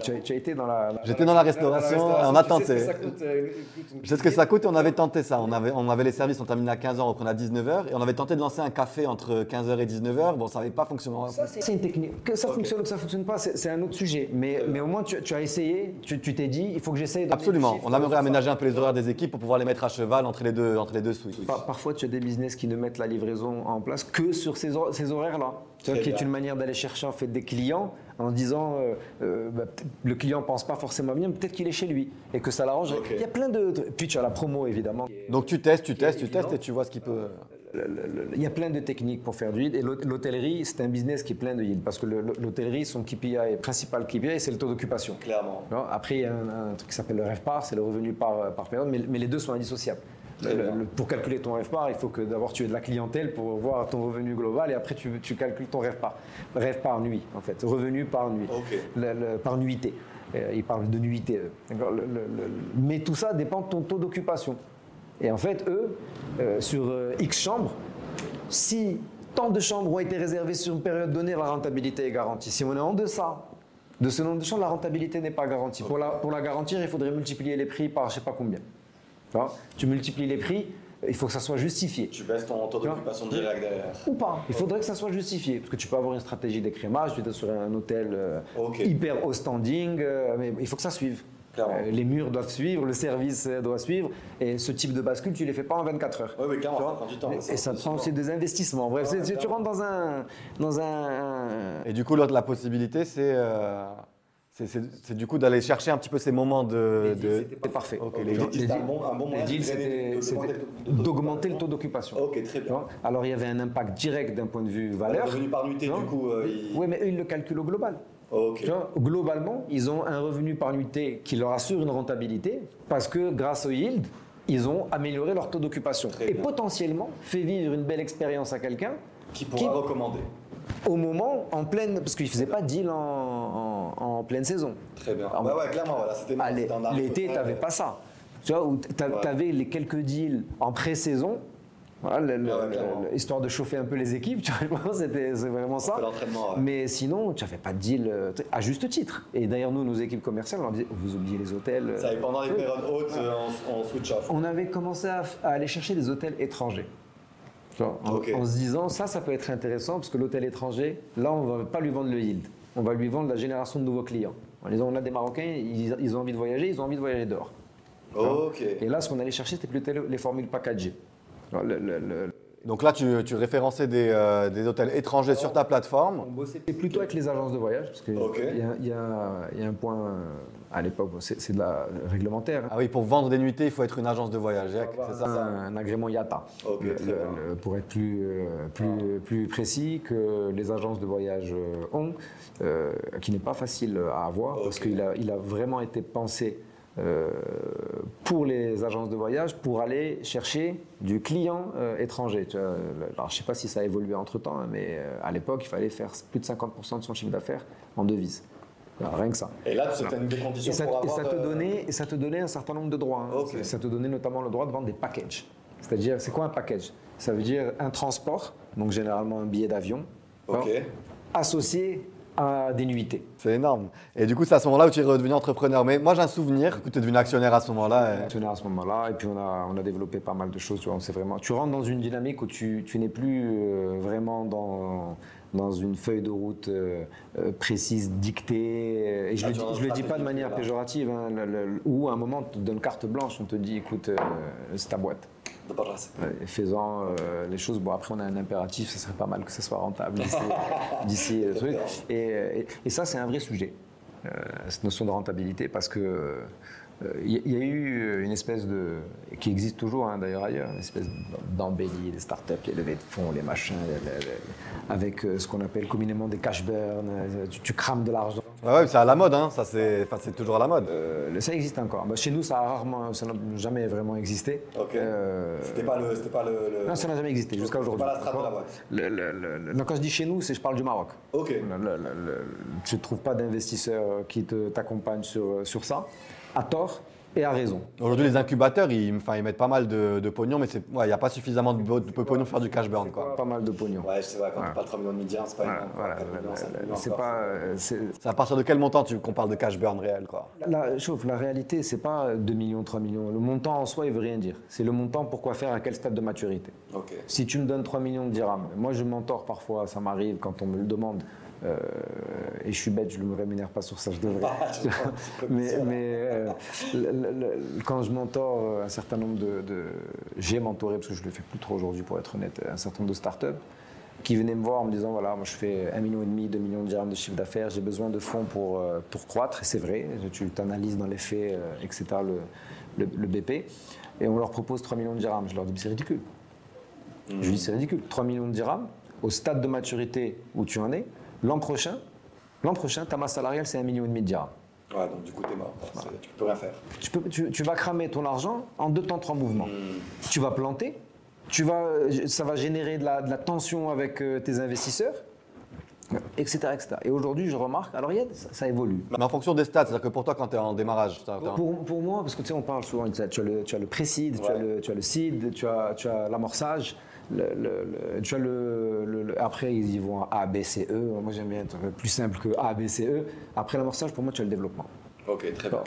Tu as, tu as été dans la. J'étais dans la restauration, on a tu sais ce que tenté. ça coûte, euh, une- une- Je sais ce que ça coûte et on avait tenté ça. On avait, on avait les services, on terminait à 15h, on reprenait à 19h et on avait tenté de lancer un café entre 15h et 19h. Bon, ça n'avait pas fonctionné. Ça, c'est une technique. Que ça fonctionne ou que ça fonctionne pas, c'est c'est un autre sujet. Mais, mais au moins, tu, tu as essayé, tu tu t'es dit, il faut que j'essaye de. Absolument. On aimerait aménager un peu les horaires des équipes pour pouvoir les mettre à cheval entre les deux, entre les deux switches. Par- Parfois, tu as des business qui ne mettent la livraison en place que sur ces horaires-là. Qui est une manière d'aller chercher en fait des clients en disant euh, euh, bah, le client pense pas forcément bien, peut-être qu'il est chez lui et que ça l'arrange. Il y a plein de. Puis tu as la promo évidemment. Donc tu testes, tu testes, tu testes et tu vois ce qui peut. Il y a plein de techniques pour faire du yield et l'hôt- l'hôtellerie c'est un business qui est plein de yield parce que le- l'hôtellerie son KPI principal KPI c'est le taux d'occupation. Clairement. Après, il y a un, un truc qui s'appelle le REVPAR, c'est le revenu par, par période, mais, mais les deux sont indissociables. Le- le- pour calculer ton REVPAR, il faut que d'abord tu aies de la clientèle pour voir ton revenu global et après tu, tu calcules ton REVPAR. REV par nuit, en fait, revenu par nuit, Ok. Le- le- par nuitée. Euh, ils parlent de nuitée. mais tout ça dépend de ton taux d'occupation. Et en fait, eux, euh, sur euh, X chambres, si tant de chambres ont été réservées sur une période donnée, la rentabilité est garantie. Si on est en deçà de ce nombre de chambres, la rentabilité n'est pas garantie. Pour la, pour la garantir, il faudrait multiplier les prix par je ne sais pas combien. Tu, vois tu multiplies les prix, il faut que ça soit justifié. Tu baisses ton taux d'occupation direct derrière. Ou pas. Il faudrait que ça soit justifié. Parce que tu peux avoir une stratégie d'écrémage, tu es sur un hôtel euh, hyper haut standing, euh, mais il faut que ça suive. Euh, les murs doivent suivre, le service doit suivre, et ce type de bascule, tu ne les fais pas en 24 heures. Oui, oui, clairement, ça prend du temps. Et ça ça prend aussi des investissements. Bref, Ouais, tu rentres dans un. Dans un Et du coup, l'autre, la possibilité, c'est euh, c'est- du coup d'aller chercher un petit peu ces moments de. de- C'était parfait. D'augmenter le taux le d'occupation. Ok, très bien. Alors il y avait un impact direct d'un point de vue Le valeur. revenu par nuitée, du coup, euh, il... Oui, mais eux, ils le calculent au global. Globalement, ils ont un revenu par nuitée qui leur assure une rentabilité parce que grâce au yield, ils ont amélioré leur taux d'occupation et bien. potentiellement fait vivre une belle expérience à quelqu'un Qui pourra Qui- recommander. au moment en pleine parce qu'ils faisaient pas de deal en, en- en pleine saison. Très bien. Ah, ouais, ouais, clairement, voilà, c'était Ah, L'été, tu n'avais pas ça. Tu vois, où tu Ouais. avais les quelques deals en pré-saison. Voilà, le- histoire de chauffer un peu les équipes, tu vois, c'était vraiment ça. ouais. Mais sinon, tu n'avais pas de deal euh, à juste titre. Et d'ailleurs, nous, nos équipes commerciales, on leur disait, vous oubliez les hôtels. euh, Ça, et pendant les peu. périodes hautes, euh, on, on switch off. On avait commencé à, à aller chercher des hôtels étrangers. Tu vois, en, se disant, ça, ça peut être intéressant parce que l'hôtel étranger, là, on ne va pas lui vendre le yield. On va lui vendre la génération de nouveaux clients. En disant, on a des Marocains, ils, ils ont envie de voyager, ils ont envie de voyager dehors. Ok. Et là, ce qu'on allait chercher, c'était plutôt les formules packagées. Alors, le- le- le- Donc là, tu, tu référençais des, euh, des hôtels étrangers sur ta plateforme. on bossait plutôt avec les agences de voyage, parce qu'il Ok. y, a- y y un point euh, à l'époque, c'est de la réglementaire. Ah oui, pour vendre des nuitées, il faut être une agence de voyage. C'est ça un, un agrément IATA. Ok, Le- le- pour être plus, euh, plus, plus précis que les agences de voyage ont, euh, qui n'est pas facile à avoir parce qu'il a, il a vraiment été pensé euh, pour les agences de voyage pour aller chercher du client euh, étranger. Tu vois, le- alors, je ne sais pas si ça a évolué entre-temps, hein, mais euh, à l'époque, il fallait faire plus de 50% de son chiffre d'affaires en devises. Alors, rien que ça. Et là, c'était une des conditions Et ça, pour et avoir... ça te donnait, et ça te donnait un certain nombre de droits. hein. Ça te donnait notamment le droit de vendre des packages. C'est-à-dire, c'est quoi un package? Ça veut dire un transport, donc généralement un billet d'avion, hein, associé à des nuitées. C'est énorme. Et du coup, c'est à ce moment-là où tu es redevenu entrepreneur. Mais moi, j'ai un souvenir que tu es devenu actionnaire à ce moment-là. et- fonctionné à ce moment-là et puis on a, on a développé pas mal de choses. Tu, vois, on vraiment, tu rentres dans une dynamique où tu, tu n'es plus euh, vraiment dans, dans une feuille de route euh, euh, précise, dictée. Et je Ah, ne le, dis- un je le dis pas de manière péjorative, hein, le- le- où à un moment on te donne carte blanche, on te dit écoute, euh, c'est ta boîte. Ouais, Faisant euh, les choses. Bon, après, on a un impératif, ce serait pas mal que ça soit rentable d'ici- d'ici le truc. Et, et- et ça, c'est un vrai sujet, euh, cette notion de rentabilité, parce que. Euh, Il y, il y a eu une espèce de. qui existe toujours hein, d'ailleurs ailleurs, une espèce d'embellie des startups, les levées de fonds, les machins, les- les- les- avec euh, ce qu'on appelle communément des cash burns, euh, tu, tu crames de l'argent. Ouais, ouais, c'est à la mode, hein. ça c'est toujours à la mode. Euh, ça existe encore. Bah, chez nous, ça a rarement, ça n'a jamais vraiment existé. Ok. Euh, C'était pas le. C'était pas le. le- non, ça n'a jamais existé jusqu'à aujourd'hui. pas la de la boîte. Quand je dis chez nous, c'est je parle du Maroc. Ok. Tu ne trouves pas d'investisseurs qui t'accompagnent sur, sur ça, à tort et à raison. Aujourd'hui, les incubateurs, ils, mettent pas mal de, de pognon, mais ouais, il n'y a pas suffisamment de, de pognon pour faire du cash burn. Quoi. Pas mal de pognon. Ouais, c'est vrai, quand Ouais. tu parles 3 millions de médias, c'est pas Voilà, énorme. voilà, 4 millions, 5 millions, c'est pas. euh, c'est- à partir de quel montant tu, qu'on parle de cash burn réel quoi? La, chauffe, la réalité, c'est pas 2 millions, 3 millions. Le montant en soi, il veut rien dire. C'est le montant pour quoi faire, à quel stade de maturité. Si tu me donnes 3 millions de dirhams, moi je m'entords parfois, ça m'arrive quand on me le demande. Euh, et je suis bête, je ne me rémunère pas sur ça, je devrais. Ah, c'est mais euh, le- le- le- quand je mentor euh, un certain nombre de. de- J'ai mentoré, parce que je ne le fais plus trop aujourd'hui pour être honnête, un certain nombre de startups qui venaient me voir en me disant voilà, moi je fais 1,5 million, 2 millions de dirhams de chiffre d'affaires, j'ai besoin de fonds pour, pour croître, et c'est vrai, tu t'analyses dans les faits, etc., le, BP, et on leur propose 3 millions de dirhams. Je leur dis c'est ridicule. Je lui dis c'est ridicule. 3 millions de dirhams, au stade de maturité où tu en es, l'an prochain, l'an prochain, ta masse salariale, c'est 1,5 million de dirhams. Ouais, donc du coup, t'es mort. C'est- Tu peux rien faire. Tu, peux, tu, tu vas cramer ton argent en deux temps, trois mouvements. Tu vas planter, tu vas, ça va générer de la, de la tension avec euh, tes investisseurs, etc. etc. Et aujourd'hui, je remarque, alors il y a- ça, ça évolue. Mais en fonction des stats, c'est-à-dire que pour toi, quand tu es en démarrage, t'as- t'as- Pour, pour moi, parce que tu sais, on parle souvent, tu as tu as le, tu as le pré-seed, tu, as le, tu as le seed, tu as, tu as l'amorçage, le- le- le- tu as le, après ils y vont à A, B, C, E. Moi j'aime bien être plus simple que A, B, C, E. Après l'amorçage, pour moi, tu as le développement. Ok, très bien.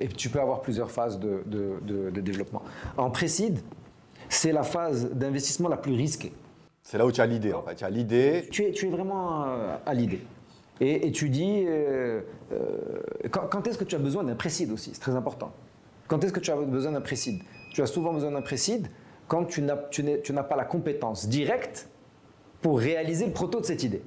Et tu peux avoir plusieurs phases de, de- de- de développement. En pré-seed, c'est la phase d'investissement la plus risquée. c'est là où tu as l'idée en fait. Tu as l'idée, Tu es, tu es vraiment euh, à l'idée. Et, et tu dis, euh, euh, quand, quand est-ce que tu as besoin d'un précide aussi? C'est très important. Quand est-ce que tu as besoin d'un précide? Tu as souvent besoin d'un précide quand tu n'as, pas la compétence directe pour réaliser le proto de cette idée.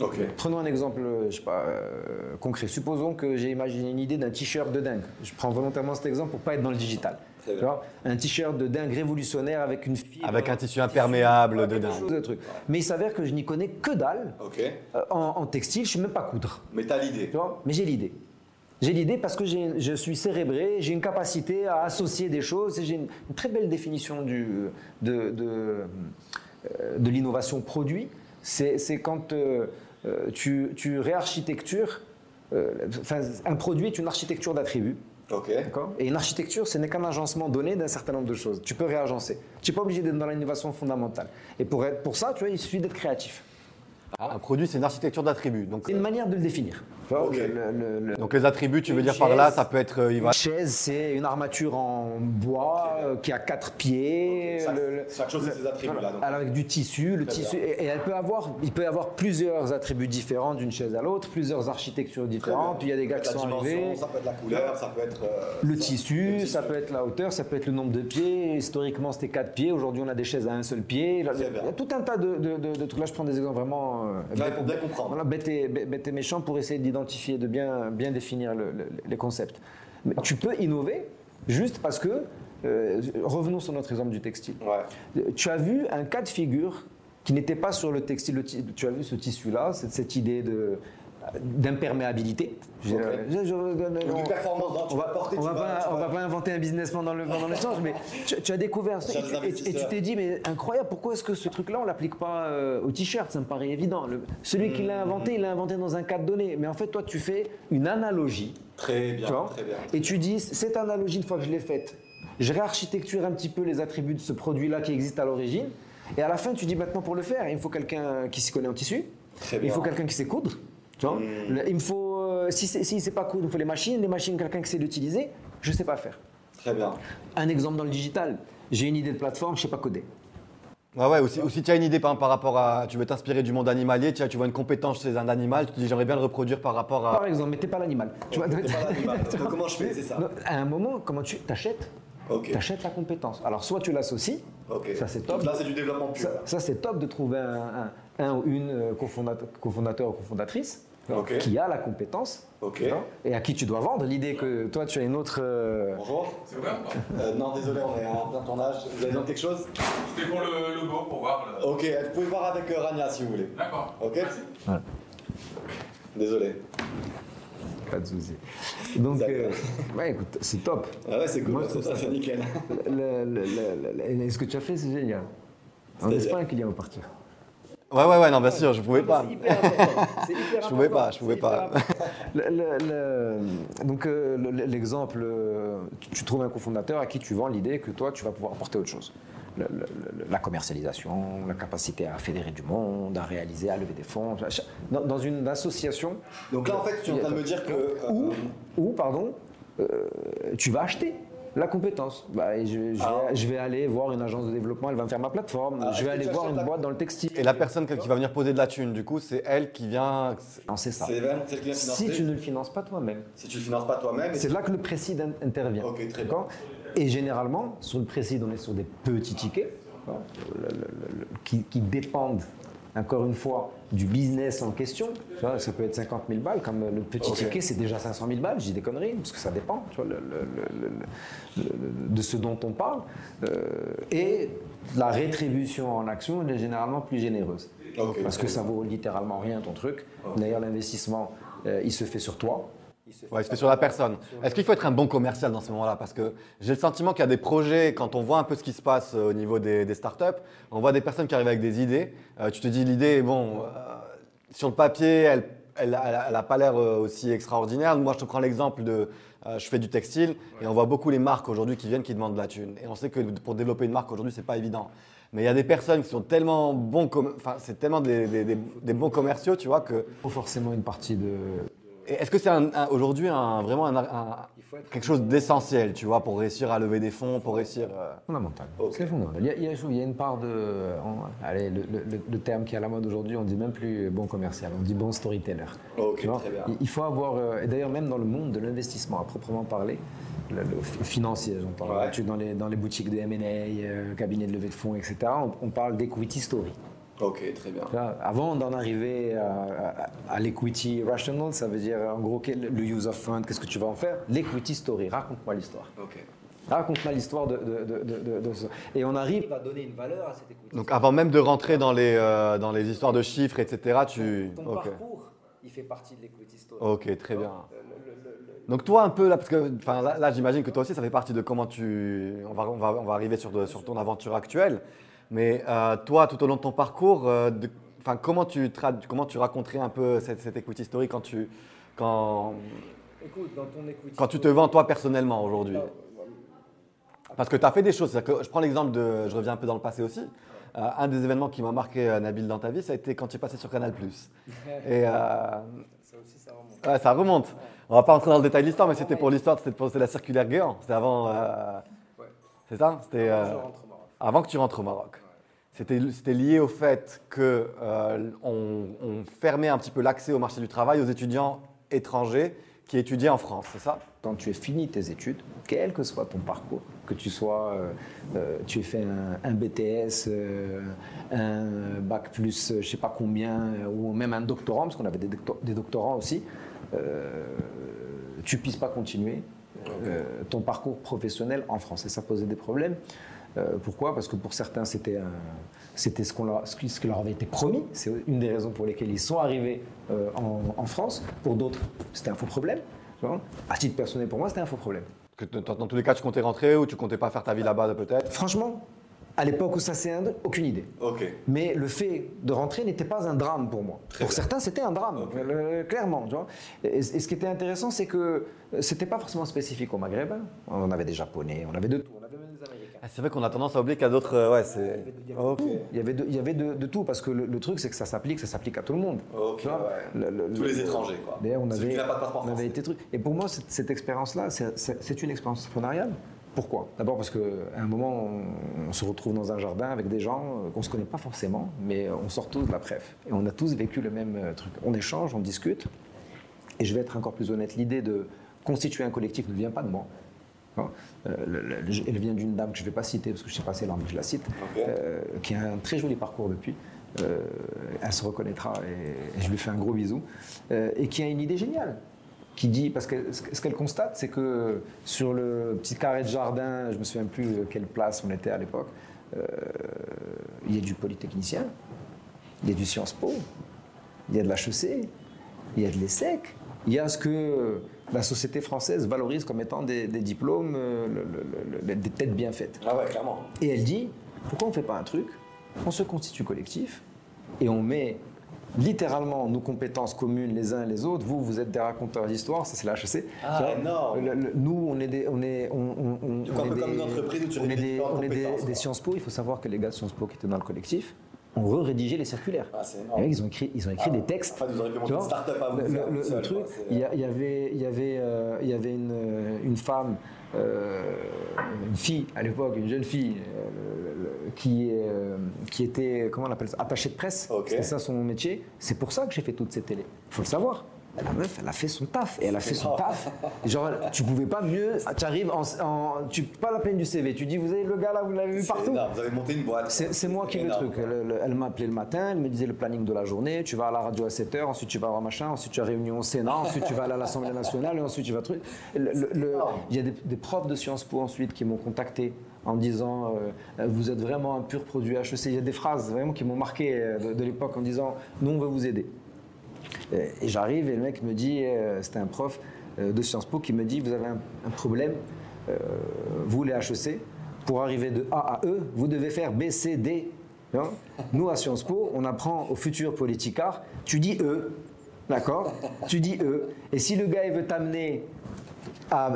Ok. Prenons un exemple, euh, je sais pas, euh, concret. Supposons que j'ai imaginé une idée d'un t-shirt de dingue. Je prends volontairement cet exemple pour pas être dans le digital. Tu vois, un t-shirt de dingue révolutionnaire avec une fibre, avec un tissu imperméable de dingue. chose de truc. Mais il s'avère que je n'y connais que dalle Ok. euh, en, en textile. Je ne sais même pas coudre. Mais t'as l'idée. Tu vois Mais j'ai l'idée. J'ai l'idée parce que je suis cérébré, j'ai une capacité à associer des choses, et j'ai une, une très belle définition du, de, de, euh, de l'innovation produit. C'est c'est quand euh, euh, tu, tu réarchitectures, euh, enfin, un produit est une architecture d'attributs. Ok. D'accord? Et une architecture, ce n'est qu'un agencement donné d'un certain nombre de choses. Tu peux réagencer. Tu n'es pas obligé d'être dans l'innovation fondamentale. Et pour, être, pour ça, tu vois, il suffit d'être créatif. Un produit, c'est une architecture d'attributs. Donc, C'est une manière de le définir. Vois, le- le- donc les attributs, tu veux dire par là, chaise. ça peut être. euh, il va- Une chaise, c'est une armature en bois euh, qui a quatre pieds. Chaque, le- le- chaque chose, c'est ses attributs là. donc. avec du tissu, le tissu, et, et elle peut avoir, il peut y avoir plusieurs attributs différents d'une chaise à l'autre, plusieurs architectures différentes. Puis il y a des gars qui sont arrivés. Ça peut être la couleur, ça peut être. euh, Le ça- tissu, le ça tissu. peut être la hauteur, ça peut être le nombre de pieds. Historiquement, c'était quatre pieds. Aujourd'hui, on a des chaises à un seul pied. Là, Il y a tout un tas de, de- de- de trucs. Là, je prends des exemples vraiment euh, Ouais, pour bien comprendre. voilà, bête et, bête- bête et méchant pour essayer d'identifier, de bien, bien définir le- le- les concepts. Mais tu peux innover juste parce que, euh, revenons sur notre exemple du textile. Ouais. Tu as vu un cas de figure qui n'était pas sur le textile. Le ti- Tu as vu ce tissu-là, cette, cette idée de d'imperméabilité. Je- Ok. je- je- je- Donc, on- une performance, on va, porter, on va vas- pas, tu on vas- va pas inventer un business pendant le pendant l'échange, mais tu, tu as découvert ça et, et tu- t'es dit mais incroyable, pourquoi est-ce que ce truc-là on l'applique pas euh, au t-shirt? Ça me paraît évident. Le- celui qui Hmm. l'a inventé, il l'a inventé dans un cadre donné, mais en fait toi tu fais une analogie, Très bien. tu vois, Très bien. et tu dis cette analogie une fois que je l'ai faite, je réarchitecture un petit peu les attributs de ce produit-là qui existe à l'origine, et à la fin tu dis maintenant pour le faire, il me faut quelqu'un qui s'y connaît en tissu, il faut quelqu'un qui sait coudre. Tu vois Le- Il me faut, euh, si c'est si pas cool, il me faut les machines. Les machines, quelqu'un qui sait l'utiliser, je sais pas faire. Très bien. Un exemple dans le digital, j'ai une idée de plateforme, je sais pas coder. Ouais, ouais, ou si, tu as une idée par, par rapport à. Tu veux t'inspirer du monde animalier, tu, as- tu vois une compétence chez un animal, tu te dis j'aimerais bien le reproduire par rapport à. Par exemple, mais t'es pas l'animal. Tu vois, pas l'animal. Comment je fais C'est ça. À un moment, comment tu t'achètes? T'achètes la compétence. Alors soit tu l'associes, ça c'est top. Donc Là, c'est du développement pur. Ça, ça, c'est top de trouver un, un- un ou une euh, cofondateur, cofondateur ou cofondatrice Qui a la compétence et à qui tu dois vendre l'idée que toi tu as une autre. euh, Bonjour. C'est ou pas Euh, non, désolé, on est en plein tournage. Vous avez besoin de quelque chose? C'était pour le logo, pour voir le... Ok, vous pouvez voir avec euh, Rania si vous voulez. D'accord. Ok? Merci. Désolé. Pas de souci. Donc, euh, ouais, écoute, c'est top. Ah ouais, c'est cool. Moi, je ça, trouve ça, ça c'est nickel. Le- le- le- le- ce que tu as fait, c'est génial. On C'est-à-dire espère qu'il y a au partir. Ouais, ouais, ouais, non, bien sûr, je pouvais pas. C'est hyper important. Hyper Je pouvais important. pas, je pouvais pas. hyper important. Le- le- le- donc euh, le- l'exemple, euh, tu, tu trouves un cofondateur à qui tu vends l'idée que toi tu vas pouvoir apporter autre chose. Le- le- le- la commercialisation, la capacité à fédérer du monde, à réaliser, à lever des fonds. Dans, dans une association Donc là, en fait, tu es en train de me dire que. euh, où, où, pardon, euh, tu vas acheter la compétence. Bah, et je, je Ah. vais, je vais aller voir une agence de développement, elle va me faire ma plateforme. Ah, je vais aller voir une boîte dans le textile. Et la personne qui va venir poser de la thune, du coup, c'est elle qui vient. Non, c'est ça. Vraiment qui vient. Si tu ne le finances pas toi-même, Si tu le finances pas toi-même. c'est là que le précide in- intervient. Ok, très bien. Et généralement, sur le précide, on est sur des petits tickets qui dépendent, encore une fois, du business en question. Tu vois, ça peut être 50 000 balles, comme le petit ticket, c'est déjà 500 000 balles. Je dis des conneries, parce que ça dépend tu vois, le- le- le- le- le- de ce dont on parle. Euh, et la rétribution en action, elle est généralement plus généreuse. Parce que ça vaut littéralement rien ton truc. Ok. D'ailleurs, l'investissement, euh, il se fait sur toi. Il se fait Ouais, il se fait sur la personne. Est-ce qu'il faut être un bon commercial dans ce moment-là? Parce que j'ai le sentiment qu'il y a des projets, quand on voit un peu ce qui se passe euh, au niveau des, des startups, on voit des personnes qui arrivent avec des idées. Euh, tu te dis, l'idée, bon, euh, sur le papier, elle elle n'a pas l'air aussi extraordinaire. Moi, je te prends l'exemple de. euh, je fais du textile et on voit beaucoup les marques aujourd'hui qui viennent qui demandent de la thune. Et on sait que pour développer une marque aujourd'hui, c'est pas évident. Mais il y a des personnes qui sont tellement bons, com- enfin, c'est tellement des, des- des- des bons commerciaux, tu vois, que. Il faut forcément une partie de. Est-ce que c'est un- un- aujourd'hui un, vraiment un- un- quelque chose d'essentiel, tu vois, pour réussir à lever des fonds, pour réussir. euh, Fondamental. C'est fondamental. Il y, a, il y a- il y a une part de. on- allez, le, le- le terme qui est à la mode aujourd'hui, on dit même plus bon commercial, on dit bon storyteller. Ok, Tu vois très bien. il, il faut avoir. euh, et d'ailleurs, même dans le monde de l'investissement à proprement parler, le, financier, j'en parle. Ouais. Tu- Dans, les, dans les boutiques de MA, euh, cabinets de levée de fonds, etc., on, on parle d'equity story. Ok, très bien. Avant d'en arriver à, à- à l'equity rational, ça veut dire en gros quel- le use of fund, qu'est-ce que tu vas en faire? L'equity story, raconte-moi l'histoire. Ok. Raconte-moi l'histoire de, de, de, de- de- de ça. Et on arrive à donner une valeur à cette equity. Donc avant même de rentrer dans les, euh, dans les histoires de chiffres, etc., tu. Ton Ok, parcours, il fait partie de l'equity story. ok, très bien. Le- le- le- le- Donc toi un peu là, parce que enfin, là, là, j'imagine que toi aussi ça fait partie de comment tu... On va, on va, on va arriver sur, de- sur ton aventure actuelle, mais euh, toi tout au long de ton parcours, euh, de- comment, tu comment tu raconterais un peu cette, cette equity story quand tu, quand, Écoute, dans ton equity quand tu te vends toi personnellement aujourd'hui? Ah, Parce que tu as fait des choses, que je prends l'exemple de, je reviens un peu dans le passé aussi, Euh, un des événements qui m'a marqué euh, Nabil dans ta vie, ça a été quand tu es passé sur Canal+. Et... Ça aussi, ça remonte. Ouais, ça remonte. On va pas rentrer dans le détail de l'histoire, mais c'était pour l'histoire, c'était pour la circulaire Guéant. C'était avant. euh, Ouais. C'est ça? C'était euh, avant que tu rentres au Maroc. C'était lié au fait que euh, fermait un petit peu l'accès au marché du travail aux étudiants étrangers qui étudiaient en France, c'est ça? Quand tu as fini tes études, quel que soit ton parcours, que tu sois, euh, euh, tu aies fait un, BTS, un bac plus je sais pas combien, ou même un doctorat, parce qu'on avait des, docto- des doctorats aussi, euh, tu puisses pas continuer ton parcours professionnel en France. Et ça posait des problèmes. Euh, pourquoi? Parce que pour certains, c'était ce, qu'on leur, ce qui leur avait été promis. C'est une des raisons pour lesquelles ils sont arrivés euh, en, en France. Pour d'autres, c'était un faux problème. À titre personnel, pour moi, c'était un faux problème. que dans tous les cas, tu comptais rentrer ou tu comptais pas faire ta vie là-bas peut-être? Franchement, À l'époque où ça s'est un- aucune idée. Mais le fait de rentrer n'était pas un drame pour moi. Très pour bien. certains, c'était un drame, euh, clairement. tu vois. Et, et ce qui était intéressant, c'est que c'était pas forcément spécifique au Maghreb. On avait des Japonais, on avait de tout. Américains. Ah, c'est vrai qu'on a tendance à oublier qu'il y a d'autres. euh, ouais, c'est. Ok. Il y avait de, il y avait de, de tout, parce que le, le truc, c'est que ça s'applique, ça s'applique à tout le monde. Ok, Tu vois, ouais. le- le- Tous le- les étrangers, quoi. D'ailleurs, on Celui avait, qui n'a pas de passeport on avait été truc. Et pour moi, cette, cette expérience-là, c'est- c'est c'est une expérience entrepreneuriale. Pourquoi? D'abord parce qu'à un moment, on, on se retrouve dans un jardin avec des gens euh, qu'on ne se connaît pas forcément, mais on sort tous de la préf. Et on a tous vécu le même euh, truc. On échange, on discute. Et je vais être encore plus honnête, l'idée de constituer un collectif ne vient pas de moi. Euh, le- le- elle vient d'une dame que je ne vais pas citer parce que je ne sais pas si elle que je la cite, euh, qui a un très joli parcours depuis. Euh, elle se reconnaîtra et, et je lui fais un gros bisou. Et qui a une idée géniale. Qui dit, parce que ce qu'elle constate, c'est que sur le petit carré de jardin, je me souviens plus quelle place on était à l'époque, il y a du polytechnicien, il y a du Sciences Po, il y a de l'HEC, il y a de l'ESSEC, il y a ce que la société française valorise comme étant des, des diplômes, euh, le- le- le- des têtes bien faites. Ah ouais, clairement. Et elle dit, pourquoi on ne fait pas un truc On se constitue collectif et on met littéralement nos compétences communes les uns les autres. Vous, vous êtes des raconteurs d'histoire, ça c'est la HEC. Ah, le- nous, on est des... On est, on, on- on- Donc, on un est des- comme une entreprise où tu on est réunis des. Sciences Po. Il faut savoir que les gars de Sciences Po qui étaient dans le collectif ont re-rédigé les circulaires. Ah, Les mecs, ils ont écréé, ils ont écrit Ah, des textes. en fait, vous auriez pu une start-up à vous le, faire le- le seul, truc, il y, avait, il y avait, euh, il y avait une, une femme, euh, une fille à l'époque, une jeune fille, euh, le- le- qui, euh, qui était, comment on appelle ça, attachée de presse. Ok. C'était ça son métier. C'est pour ça que j'ai fait toutes ces télés. Il faut le savoir. La meuf, elle a fait son taf. Et elle a fait son taf. Genre, tu pouvais pas mieux. Tu arrives en. en- tu, pas la peine du CV. Tu dis, vous avez le gars là, vous l'avez vu partout. énorme. Vous avez monté une boîte. C'est c'est moi qui ai le truc. quoi. Le- le- elle m'a appelé le matin, elle me disait le planning de la journée. Tu vas à la radio à 7h, ensuite tu vas voir machin, ensuite tu as réunion au Sénat, ensuite tu vas aller à l'Assemblée nationale et ensuite tu vas truc. Il y a des, des profs de Sciences Po ensuite qui m'ont contacté en disant euh, vous êtes vraiment un pur produit HEC. Il y a des phrases vraiment qui m'ont marqué euh, de, de l'époque en disant nous on veut vous aider. Euh, Et j'arrive et le mec me dit, euh, c'était un prof euh, de Sciences Po qui me dit, vous avez un, un problème, euh, vous les HEC, pour arriver de A à E, vous devez faire B, C, D. Nous à Sciences Po, on apprend aux futurs politicards, tu dis E, d'accord? Tu dis E. Et si le gars il veut t'amener à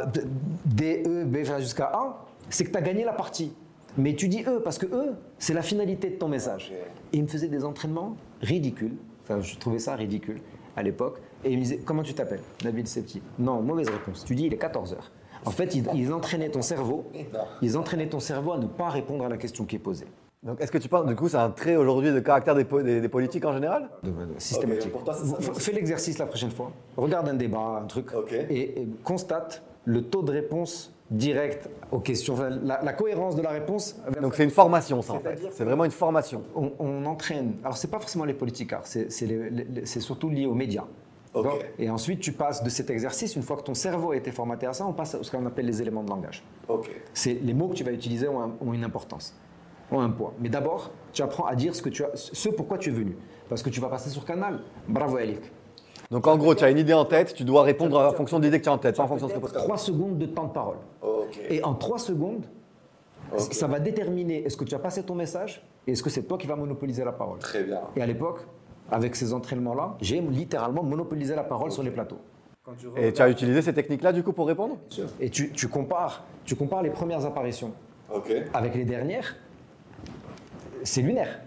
D, E, B, jusqu'à A, c'est que tu as gagné la partie. Mais tu dis E parce que E, c'est la finalité de ton message. Et il me faisait des entraînements ridicules. Enfin, je trouvais ça ridicule à l'époque. Et il me disait Comment tu t'appelles? Nabil Septi. Non, mauvaise réponse. Tu dis Il est 14h. En fait, ils, ils entraînaient ton cerveau. Ils entraînaient ton cerveau à ne pas répondre à la question qui est posée. Donc, est-ce que tu penses, du coup, c'est un trait aujourd'hui de caractère des, po- des- des politiques en général? De- de- systématique. Ok, pour toi, ça. Fais l'exercice la prochaine fois. Regarde un débat, un truc, et constate le taux de réponse direct aux questions, enfin, la, la cohérence de la réponse. Donc, c'est une formation, ça, en fait. C'est vraiment une formation. on, on entraîne. Alors, c'est pas forcément les politicards, c'est c'est surtout lié aux médias. Et ensuite, tu passes de cet exercice, une fois que ton cerveau a été formaté à ça, on passe à ce qu'on appelle les éléments de langage. Ok. C'est les mots que tu vas utiliser ont, un- ont une importance, ont un poids. Mais d'abord, tu apprends à dire ce que tu as, ce pourquoi tu es venu. Parce que tu vas passer sur Canal. Bravo, Elik. Donc, en gros, tu as une idée en tête, tu dois répondre en fonction de l'idée que tu as en tête, pas en fonction de ce que Peut-être Trois secondes de temps de parole. Et en trois secondes, Ok. ça va déterminer est-ce que tu as passé ton message et est-ce que c'est toi qui vas monopoliser la parole. Très bien. Et à l'époque, avec ces entraînements-là, j'ai littéralement monopolisé la parole sur les plateaux. Et tu as utilisé ces techniques-là, du coup, pour répondre? Et tu, tu compares, tu compares les premières apparitions avec les dernières, c'est lunaire.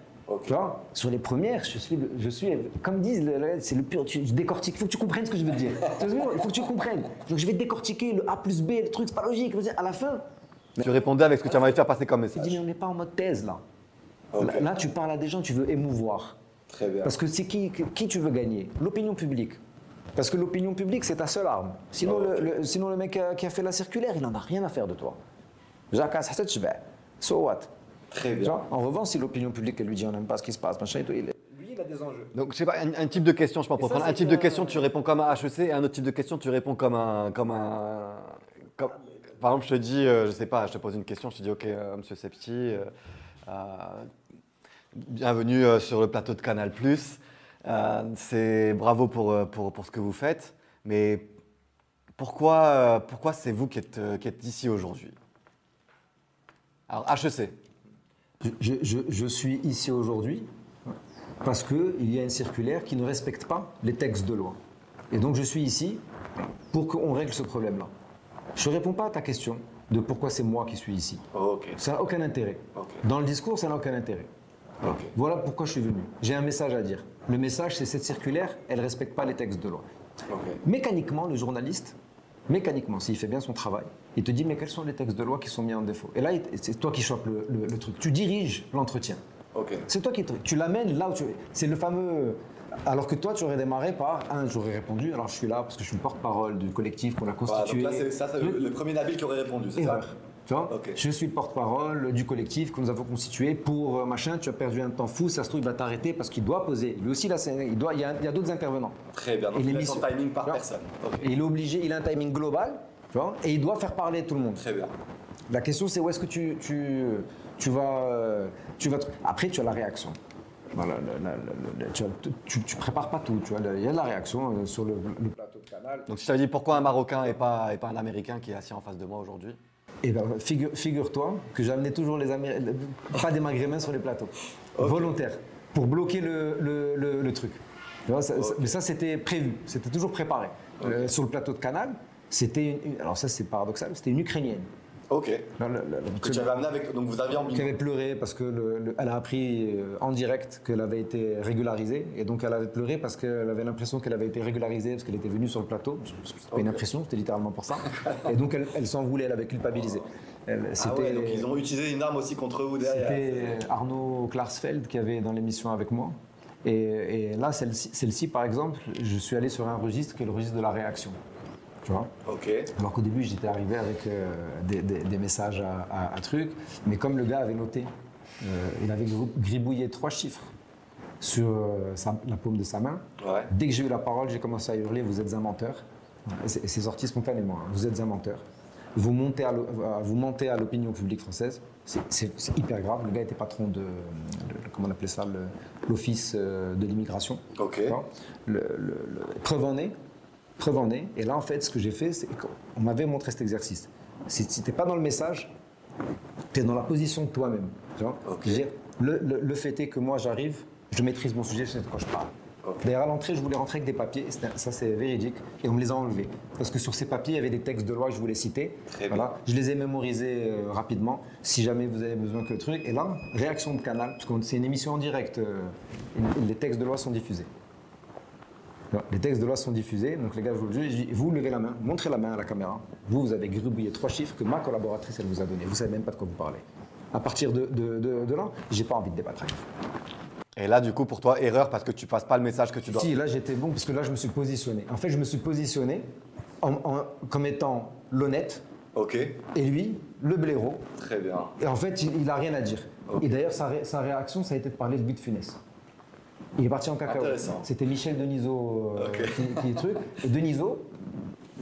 Tu vois, sur les premières, je suis, je suis comme disent, c'est le pur, tu, je décortique. Il faut que tu comprennes ce que je veux te dire? Il faut que tu comprennes. Donc je vais décortiquer le A plus B, le truc, c'est pas logique. À la fin, Tu répondais avec ce que tu as envie de faire passer comme tu dis, message. mais on n'est pas en mode thèse là. Là, là, tu parles à des gens, tu veux émouvoir. Très bien. Parce que c'est qui, qui tu veux gagner? L'opinion publique. Parce que l'opinion publique, c'est ta seule arme. Sinon, Ok. le, le- sinon le mec qui a, qui a fait la circulaire, il n'en a rien à faire de toi. Jacques. So what? Très bien. En revanche, si l'opinion publique, elle lui dit on n'aime pas ce qui se passe, machin et tout, il est- lui, il a des enjeux. Donc, je sais pas, un, un type de question, je pense, pour ça, prendre un type de question, tu réponds comme un HEC, et un autre type de question, tu réponds comme un. Comme un comme- par exemple, je te dis, euh, je sais pas, je te pose une question, je te dis, ok, euh, monsieur Septi, euh, euh, bienvenue euh, sur le plateau de Canal. Euh, c'est bravo pour, pour, pour ce que vous faites, mais pourquoi, euh, pourquoi c'est vous qui êtes, euh, qui êtes ici aujourd'hui? Alors, HEC. Je, je- je suis ici aujourd'hui parce qu'il y a une circulaire qui ne respecte pas les textes de loi. Et donc je suis ici pour qu'on règle ce problème-là. Je ne réponds pas à ta question de pourquoi c'est moi qui suis ici. Ok. Ça n'a aucun intérêt. Dans le discours, ça n'a aucun intérêt. Voilà pourquoi je suis venu. J'ai un message à dire. Le message, c'est cette circulaire, elle ne respecte pas les textes de loi. Mécaniquement, le journaliste, mécaniquement, s'il fait bien son travail, il te dit mais quels sont les textes de loi qui sont mis en défaut? Et là, c'est toi qui chopes le, le- le truc. Tu diriges l'entretien. C'est toi qui tu l'amènes là où tu C'est le fameux. Alors que toi, tu aurais démarré par un, j'aurais répondu. Alors je suis là parce que je suis le porte-parole du collectif qu'on a Voilà, donc constitué. là, ça, c'est le, le premier Nabil qui aurait répondu, c'est ça? Tu vois. Je suis le porte-parole du collectif que nous avons constitué pour euh, machin. Tu as perdu un temps fou. Ça se trouve, il va t'arrêter parce qu'il doit poser. Lui aussi, là, il doit. Il y a, il y a d'autres intervenants. Très bien. Donc, Et il l'émission- son timing par Tu personne. Et il est obligé. Il a un timing global. Tu vois Et il doit faire parler tout le monde. Très bien. La question, c'est où est-ce que tu, tu, tu vas. euh, Tu vas te- Après, tu as la réaction. Voilà, la- la- la- la- tu, tu, tu prépares pas tout. Tu vois, il y a de la réaction euh, sur le, le plateau de canal. Donc, si je t'avais dit pourquoi un Marocain et pas, et pas un Américain qui est assis en face de moi aujourd'hui? Et ben, figure, figure-toi que j'amenais toujours les Américains, pas des Maghrébins sur les plateaux, volontaires, pour bloquer le, le- le- le truc. Tu vois, ça- ça- mais ça, c'était prévu, c'était toujours préparé. Euh, sur le plateau de Canal, c'était une- alors ça c'est paradoxal, c'était une Ukrainienne. Ok. Non, le- le- le- Que tu avais amené avec. Donc vous aviez en qui bingo. avait pleuré parce que le- le- elle a appris euh, en direct qu'elle avait été régularisée et donc elle avait pleuré parce qu'elle avait l'impression qu'elle avait été régularisée parce qu'elle était venue sur le plateau. C'était pas une impression, c'était littéralement pour ça. Et donc elle, elle s'en voulait, elle avait culpabilisé. Elle- Ah ouais, donc ils ont utilisé une arme aussi contre vous derrière. c'était Arnaud Klarsfeld qui avait dans l'émission avec moi. Et, et là, celle-ci, celle-ci, par exemple, je suis allé sur un registre qui est le registre de la réaction. Tu vois Ok. alors qu'au début, j'étais arrivé avec euh, des, des- des messages à, à, à trucs, mais comme le gars avait noté, euh, il avait gribouillé trois chiffres sur euh, sa- la paume de sa main. Ouais. Dès que j'ai eu la parole, j'ai commencé à hurler Vous êtes un menteur. Et c'est sorti spontanément hein, Vous êtes un menteur. Vous, montez à vous mentez à l'opinion publique française. C'est- hyper grave. Le gars était patron de. comment on appelait ça L'office de l'immigration. Preuve en est, preuve en est. Et là, en fait, ce que j'ai fait, c'est qu'on m'avait montré cet exercice. Si tu n'es pas dans le message, tu es dans la position de toi-même. Le, le- le fait est que moi, j'arrive, je maîtrise mon sujet, je sais de quoi je parle. Ok. D'ailleurs, à l'entrée, je voulais rentrer avec des papiers, ça c'est véridique, et on me les a enlevés. Parce que sur ces papiers, il y avait des textes de loi que je voulais citer. Très bien. voilà. Je les ai mémorisés euh, rapidement, si jamais vous avez besoin que le truc. Et là, réaction de canal, parce que c'est une émission en direct, euh, les textes de loi sont diffusés. Non, Les textes de loi sont diffusés, donc les gars, je vous le dis, vous levez la main, montrez la main à la caméra. Vous, vous avez gribouillé trois chiffres que ma collaboratrice, elle vous a donnés. Vous savez même pas de quoi vous parlez. À partir de, de, de, de là, j'ai pas envie de débattre avec vous. Et là, du coup, pour toi, erreur parce que tu passes pas le message que tu dois. Si, là j'étais bon parce que là je me suis positionné. En fait, je me suis positionné en- en- comme étant l'honnête Ok. et lui, le blaireau. Très bien. Et en fait, il, il a rien à dire. Et d'ailleurs, sa, ré- sa réaction, ça a été de parler de but funeste. Il est parti en cacao. C'était Michel Denisot euh, qui, qui est truc. Et Denisot,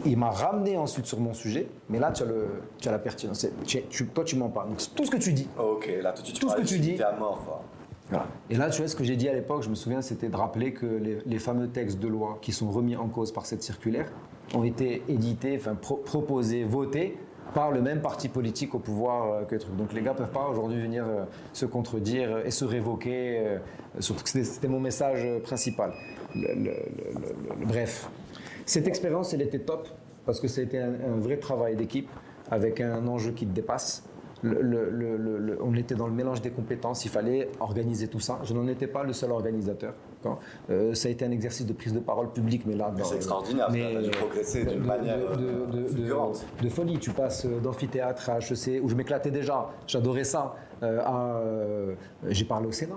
il m'a ramené ensuite sur mon sujet. Mais là, tu as, le, tu as la pertinence. Tu- tu- toi, tu mens pas. Donc, tout ce que tu dis, Ok, là tout Tout ce parles que tu dis- à mort, quoi. Et là, tu vois, ce que j'ai dit à l'époque, je me souviens, c'était de rappeler que les, les fameux textes de loi qui sont remis en cause par cette circulaire ont été édités, enfin pro- proposés, votés par le même parti politique au pouvoir euh, que truc. Donc les gars peuvent pas aujourd'hui venir euh, se contredire et se révoquer. euh, surtout c'était- mon message euh, principal. Bref, cette expérience, elle était top parce que ça a été un, vrai travail d'équipe avec un enjeu qui te dépasse. On était dans le mélange des compétences, il fallait organiser tout ça. Je n'en étais pas le seul organisateur. Euh, ça a été un exercice de prise de parole publique, mais là, C'est extraordinaire, mais tu as dû progresser d'une de- manière de- euh, de- de- fulgurante. de folie. Tu passes d'amphithéâtre à HEC, où je m'éclatais déjà, j'adorais ça, euh, euh, j'ai parlé au Sénat.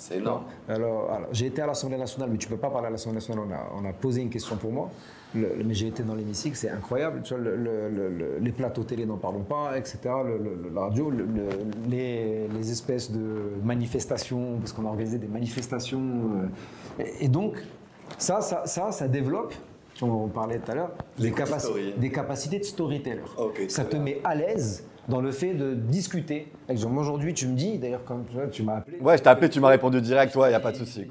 C'est énorme. Alors, alors, j'ai été à l'Assemblée nationale, mais tu peux pas parler à l'Assemblée nationale. On a, on a posé une question pour moi, Le- mais j'ai été dans l'hémicycle, c'est incroyable. Tu vois, le- le- le- le- les plateaux télé, n'en parlons pas, etc. La radio, le- le- les, les espèces de manifestations, parce qu'on a organisé des manifestations. euh, et, et donc, ça, ça, ça, ça développe. On en parlait tout à l'heure, des, capaci- capacités de storyteller. Ça te met à l'aise dans le fait de discuter. Aujourd'hui, tu me dis, d'ailleurs, quand tu m'as appelé. Ouais, je t'ai appelé, tu m'as répondu direct, ouais, y a pas de souci,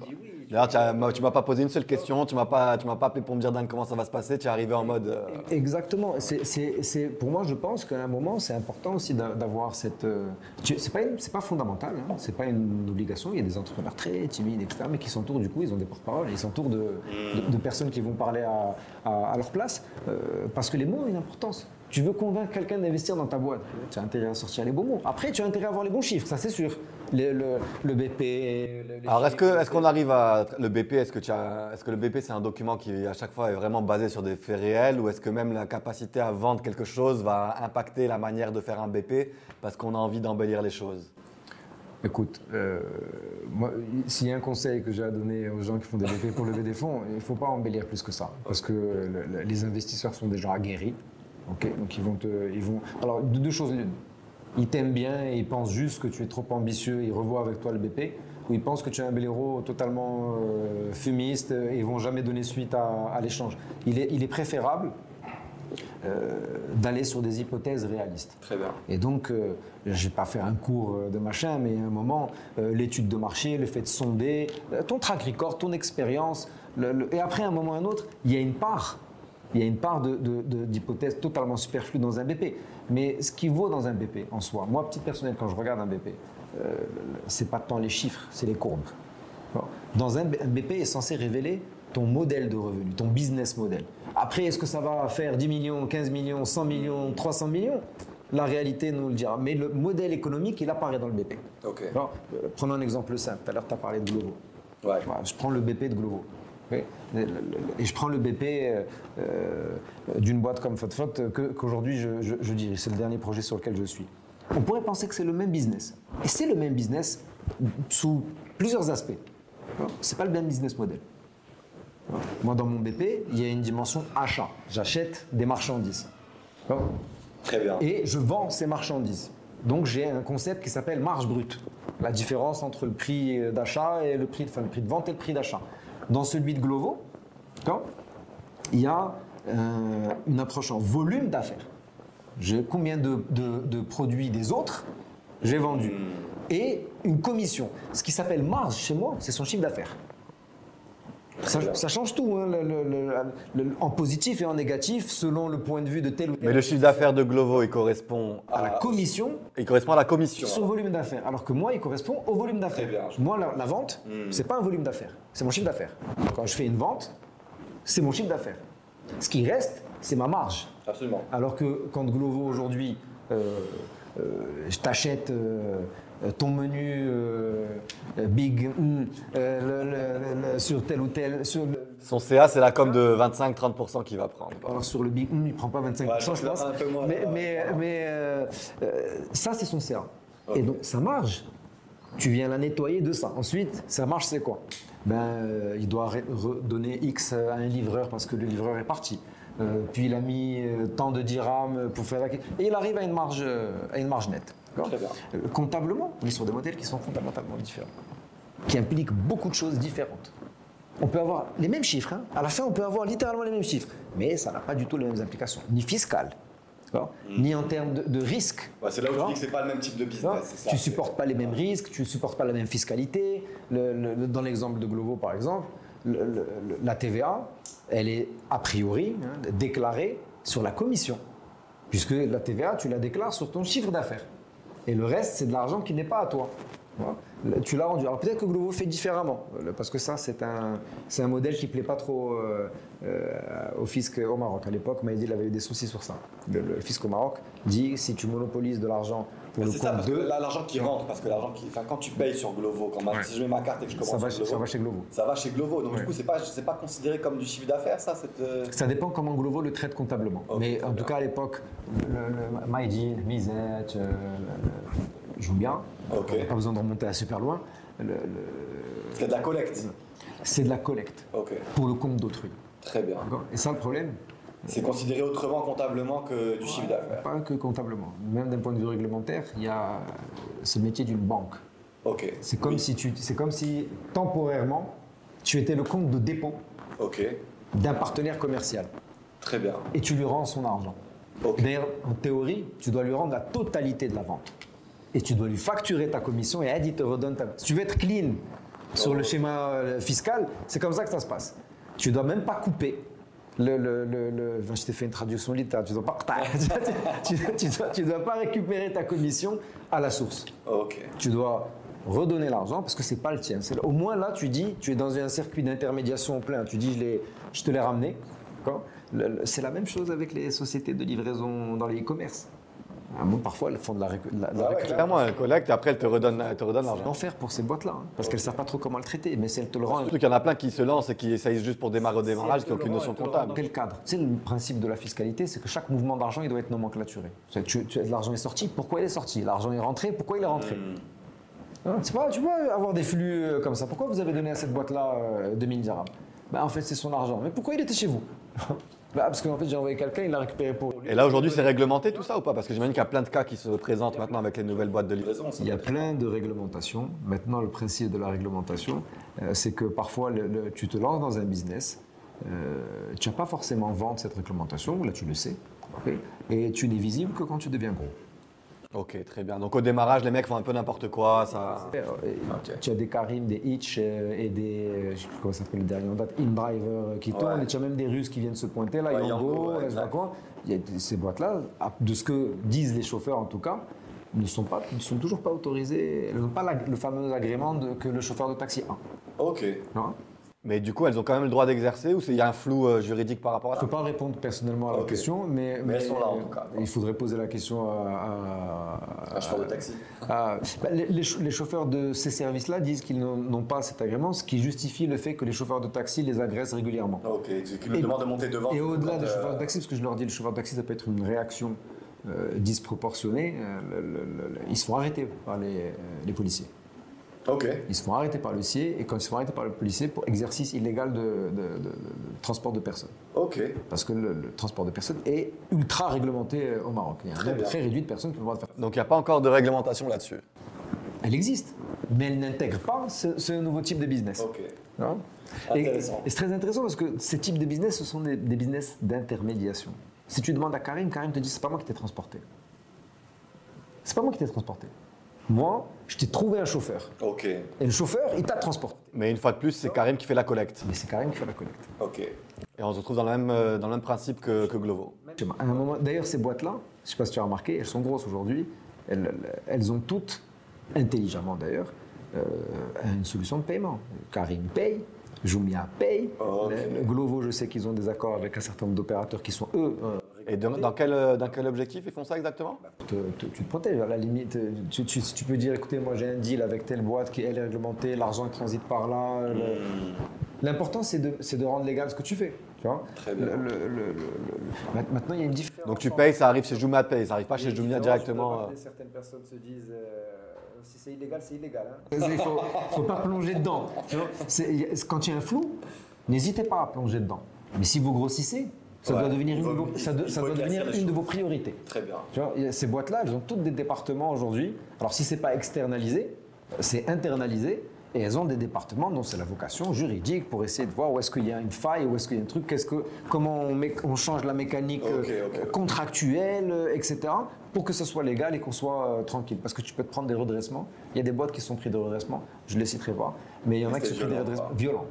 D'ailleurs, tu m'as pas posé une seule question, tu m'as pas, tu m'as pas appelé pour me dire Dan comment ça va se passer. Tu es arrivé en mode. euh, Exactement. C'est, pour moi, je pense qu'à un moment, c'est important aussi d'a- d'avoir cette. euh, c'est pas, c'est pas fondamental. Hein, c'est pas une obligation. Il y a des entrepreneurs très timides, etc., mais qui s'entourent du coup, ils ont des porte-paroles, ils s'entourent de, de- de personnes qui vont parler à, à- à leur place, euh, parce que les mots ont une importance. Tu veux convaincre quelqu'un d'investir dans ta boîte, tu as intérêt à sortir les bons mots. Après, tu as intérêt à avoir les bons chiffres, ça c'est sûr. Le, le- le BP. le- Alors, est-ce qu'on arrive à le BP Est-ce que tu as, est-ce que le BP c'est un document qui à chaque fois est vraiment basé sur des faits réels, ou est-ce que même la capacité à vendre quelque chose va impacter la manière de faire un BP parce qu'on a envie d'embellir les choses? Écoute, euh, moi, s'il y a un conseil que j'ai à donner aux gens qui font des BP pour lever des fonds, il ne faut pas embellir plus que ça. Parce que le- le- les investisseurs sont des gens aguerris. Ok Donc ils vont te. Ils vont, alors, de- deux choses l'une. Ils t'aiment bien et ils pensent juste que tu es trop ambitieux, ils revoient avec toi le BP, ou ils pensent que tu es un belléro totalement euh, fumiste et ils vont jamais donner suite à, à l'échange. Il est, il est préférable euh, d'aller sur des hypothèses réalistes. Très bien. Et donc, euh, je ne vais pas faire un cours euh, de machin, mais à un moment, euh, l'étude de marché, le fait de sonder, euh, ton track record, ton expérience, le- le- et après, à un moment ou à un autre, il y a une part, il y a une part de- de- de- d'hypothèse totalement superflue dans un BP. Mais ce qui vaut dans un BP en soi, moi, petit personnel, quand je regarde un BP, euh, c'est pas tant les chiffres, c'est les courbes. Bon. Dans un, un BP est censé révéler ton modèle de revenu, ton business model. Après, est-ce que ça va faire 10 millions, 15 millions, 100 millions, 300 millions? La réalité nous le dira. Mais le modèle économique, il apparaît dans le BP. Ok. Alors, euh, prenons un exemple simple. Tout à l'heure, tu as parlé de Glovo. Ouais. Voilà, je prends le BP de Glovo. Et je prends le BP euh, euh, d'une boîte comme FotFot que- qu'aujourd'hui je, je, je dirige. C'est le dernier projet sur lequel je suis. On pourrait penser que c'est le même business. Et c'est le même business sous plusieurs aspects. C'est pas le même business model. Moi, dans mon BP, il y a une dimension achat. J'achète des marchandises. Très bien. Et je vends ces marchandises. Donc j'ai un concept qui s'appelle marge brute. La différence entre le prix d'achat et le prix, enfin, le prix de vente et le prix d'achat. Dans celui de Glovo, il y a euh, une approche en volume d'affaires. Combien de, de- de produits des autres j'ai vendu et une commission. Ce qui s'appelle marge chez moi, c'est son chiffre d'affaires. Ça, ça change tout, hein, le- le- le- le- en positif et en négatif, selon le point de vue de tel ou tel. Mais le chiffre d'affaires de Glovo, il correspond à à, la commission il correspond à la commission. son volume d'affaires. Alors que moi, il correspond au volume d'affaires. Moi, la, la vente, c'est pas un volume d'affaires, c'est mon chiffre d'affaires. Quand je fais une vente, c'est mon chiffre d'affaires. Ce qui reste, c'est ma marge. Absolument. Alors que quand Glovo aujourd'hui, euh, euh, je t'achète euh, euh, ton menu euh, euh, Big mm, euh, le- le- le- le- sur tel ou tel. Sur le, Son CA, c'est la com de 25-30% qu'il va prendre. alors sur le Big, mm, il prend pas 25%, Ouais, je pense moins, mais mais, mais, euh, euh, ça, c'est son CA. Et donc, sa marge, tu viens la nettoyer de ça. Ensuite, sa marge, c'est quoi? Ben, euh, Il doit redonner X à un livreur parce que le livreur est parti. Euh, puis il a mis euh, tant de dirhams pour faire la... Et il arrive à une marge, euh, à une marge nette. Euh, Comptablement, on est sur des modèles qui sont fondamentalement différents, qui impliquent beaucoup de choses différentes. On peut avoir les mêmes chiffres. hein. À la fin, on peut avoir littéralement les mêmes chiffres. Mais ça n'a pas du tout les mêmes implications, ni fiscales, d'accord ni en termes de, de risque. C'est là où tu dis que c'est pas le même type de business. ça. tu supportes pas les mêmes risques, tu supportes pas la même fiscalité. Le- le- le- dans l'exemple de Glovo, par exemple, le- le- le- la TVA, elle est a priori hein, déclarée sur la commission, puisque la TVA, tu la déclares sur ton chiffre d'affaires. Et le reste, c'est de l'argent qui n'est pas à toi. Là, Tu l'as rendu. Alors peut-être que Glovo fait différemment, parce que ça, c'est un, c'est un modèle qui plaît pas trop euh, euh, au fisc au Maroc. À l'époque, Maïdi il avait eu des soucis sur ça. Le, le fisc au Maroc dit si tu monopolises de l'argent pour le C'est ça, compte parce que de, là, l'argent qui rentre, parce que l'argent qui. Enfin, quand tu payes sur Glovo, quand ma- si je mets ma carte et que je commence ça va, sur ça Glovo, va chez Glovo. ça va chez Glovo. Donc, Ouais. du coup, c'est pas, c'est pas considéré comme du chiffre d'affaires, ça cette, euh, Ça dépend comment Glovo le traite comptablement. Mais en tout cas, à l'époque, le, le Misette, euh, joue bien. Ok. On n'a Pas besoin de remonter à super loin. Le- le- C'est de la collecte. c'est de la collecte pour le compte d'autrui. très bien. Et ça, le problème, C'est considéré autrement comptablement que du chiffre d'affaires. pas que comptablement. Même d'un point de vue réglementaire, il y a euh, ce métier d'une banque. Ok. C'est comme, Oui. si tu, c'est comme si temporairement, tu étais le compte de dépôt Ok, d'un partenaire commercial très bien. et tu lui rends son argent. Ok. D'ailleurs, en théorie, tu dois lui rendre la totalité de la vente. Et tu dois lui facturer ta commission et elle, te redonne ta... Si tu veux être clean Sur le schéma euh, fiscal, c'est comme ça que ça se passe. Tu dois même pas couper. Le, le- le- je t'ai fait une traduction littérale, tu dois pas, tu, tu dois, tu dois pas récupérer ta commission à la source. Ok. Tu dois redonner l'argent parce que c'est pas le tien. C'est- Au moins là, tu dis, tu es dans un circuit d'intermédiation plein. Tu dis, je, je te l'ai ramené. C'est la même chose avec les sociétés de livraison dans les e-commerce. Ah, parfois, elles font de la, la- la Ah ouais. Clairement, elle collecte et après elle te redonne, elle te redonne C'est l'argent. l'enfer pour ces boîtes-là, hein, parce qu'elles ne savent pas trop comment le traiter. Mais si elles te le rendent, Surtout qu'il y en a plein qui se lancent et qui essayent juste pour démarrer au démarrage, qui n'ont aucune notion dans comptable. quel cadre? Tu sais, le principe de la fiscalité, c'est que chaque mouvement d'argent, il doit être nomenclaturé. C'est- Tu, tu- l'argent est sorti, pourquoi il est sorti? L'argent est rentré, pourquoi il est rentré? Hein, c'est pas, Tu peux avoir des flux euh, comme ça. Pourquoi vous avez donné à cette boîte-là euh, 2000 dirhams? Ben, En fait, c'est son argent. Mais pourquoi il était chez vous? Bah, Parce qu'en fait, j'ai envoyé quelqu'un, il l'a récupéré pour lui. Et là aujourd'hui, c'est réglementé tout ça ou pas? Parce que j'imagine qu'il y a plein de cas qui se présentent maintenant avec les nouvelles boîtes de livraison. Il y a plein de réglementations. Maintenant, le principe de la réglementation, euh, c'est que parfois, le- le- tu te lances dans un business, euh, tu n'as pas forcément vendre cette réglementation, là tu le sais, et tu n'es visible que quand tu deviens gros. Ok, très bien. Donc au démarrage, les mecs font un peu n'importe quoi. Ça... Et, Tu as des Karim, des Hitch euh, et des, euh, je sais plus comment ça s'appelle le dernier en date, InDriver euh, qui tournent, et tu as même des Russes qui viennent se pointer là, Ouais, Yango, Yango, ouais. Il y a ces boîtes-là, de ce que disent les chauffeurs en tout cas, ne sont, pas, ne sont toujours pas autorisées, elles n'ont pas la- le fameux agrément de- que le chauffeur de taxi a. Ok. Mais du coup, elles ont quand même le droit d'exercer ou il y a un flou euh, juridique par rapport à Je ça ne peux pas répondre personnellement à la question, mais, Mais elles sont là, en tout cas. Il faudrait poser la question à. à- Un chauffeur de taxi. à- bah, les, les ch- les chauffeurs de ces services-là disent qu'ils n'ont pas cet agrément, ce qui justifie le fait que les chauffeurs de taxi les agressent régulièrement. Ok. Me Et- demandent de monter devant. Et au-delà des euh, chauffeurs de taxi, parce que je leur dis, le chauffeur de taxi, ça peut être une réaction euh, disproportionnée, le- le- le- le- ils se font arrêter par les, les policiers. Ils se font arrêter par le policier, et quand ils se font arrêter par le policier, pour exercice illégal de, de- de- de- de transport de personnes. Ok. Parce que le, le transport de personnes est ultra réglementé euh, au Maroc. Il y a un Très nombre très réduit de personnes qui ont le droit de faire. Donc il n'y a pas encore de réglementation là-dessus. Elle existe, mais elle n'intègre pas ce, ce nouveau type de business. Ok. Hein et Intéressant. et c'est très intéressant parce que ces types de business, ce sont des, des business d'intermédiation. Si tu demandes à Karim, Karim te dit c'est pas moi qui t'ai transporté. C'est pas moi qui t'ai transporté. Moi, je t'ai trouvé un chauffeur. Ok. Et le chauffeur, il t'a transporté. Mais une fois de plus, c'est Karim qui fait la collecte. Mais c'est Karim qui fait la collecte. Ok. Et on se retrouve dans le même, euh, dans le même principe que, que Glovo. À un moment, d'ailleurs, ces boîtes-là, je ne sais pas si tu as remarqué, elles sont grosses aujourd'hui. Elles, ont toutes, intelligemment d'ailleurs, euh, une solution de paiement. Karim paye, Jumia paye. Le Glovo, je sais qu'ils ont des accords avec un certain nombre d'opérateurs qui sont eux. Et dans, dans quel, euh, dans quel objectif ils font ça exactement? Te- te- tu te protèges. À la limite, euh, tu, tu- tu peux dire écoutez, moi j'ai un deal avec telle boîte qui elle est réglementée, l'argent transite par là. le- Hmm. L'important c'est de, c'est de rendre légal ce que tu fais. Tu vois? Très bien. Le- le- le- le- le- Ma- Maintenant il y a une différence. Donc tu payes, ça arrive chez Jumia Pay, ça arrive pas chez Jumia directement. euh. Certaines personnes se disent euh, si c'est illégal, c'est illégal. hein. Il faut, faut pas plonger dedans. quand il y a un flou, n'hésitez pas à plonger dedans. Mais si vous grossissez, ça Ouais, doit devenir, une, de vos, ça ça doit devenir une de priorités. Très bien. Tu vois, ces boîtes-là, elles ont toutes des départements aujourd'hui. Alors si c'est pas externalisé, c'est internalisé. Et elles ont des départements dont c'est la vocation juridique pour essayer de voir où est-ce qu'il y a une faille, où est-ce qu'il y a un truc, qu'est-ce que, comment on, change la mécanique euh, contractuelle, euh, etc. pour que ce soit légal et qu'on soit euh, tranquille. Parce que tu peux te prendre des redressements. Il y a des boîtes qui sont prises de redressement, je ne les citerai pas, mais il y en a qui sont c'était prises de violent, redressements violents.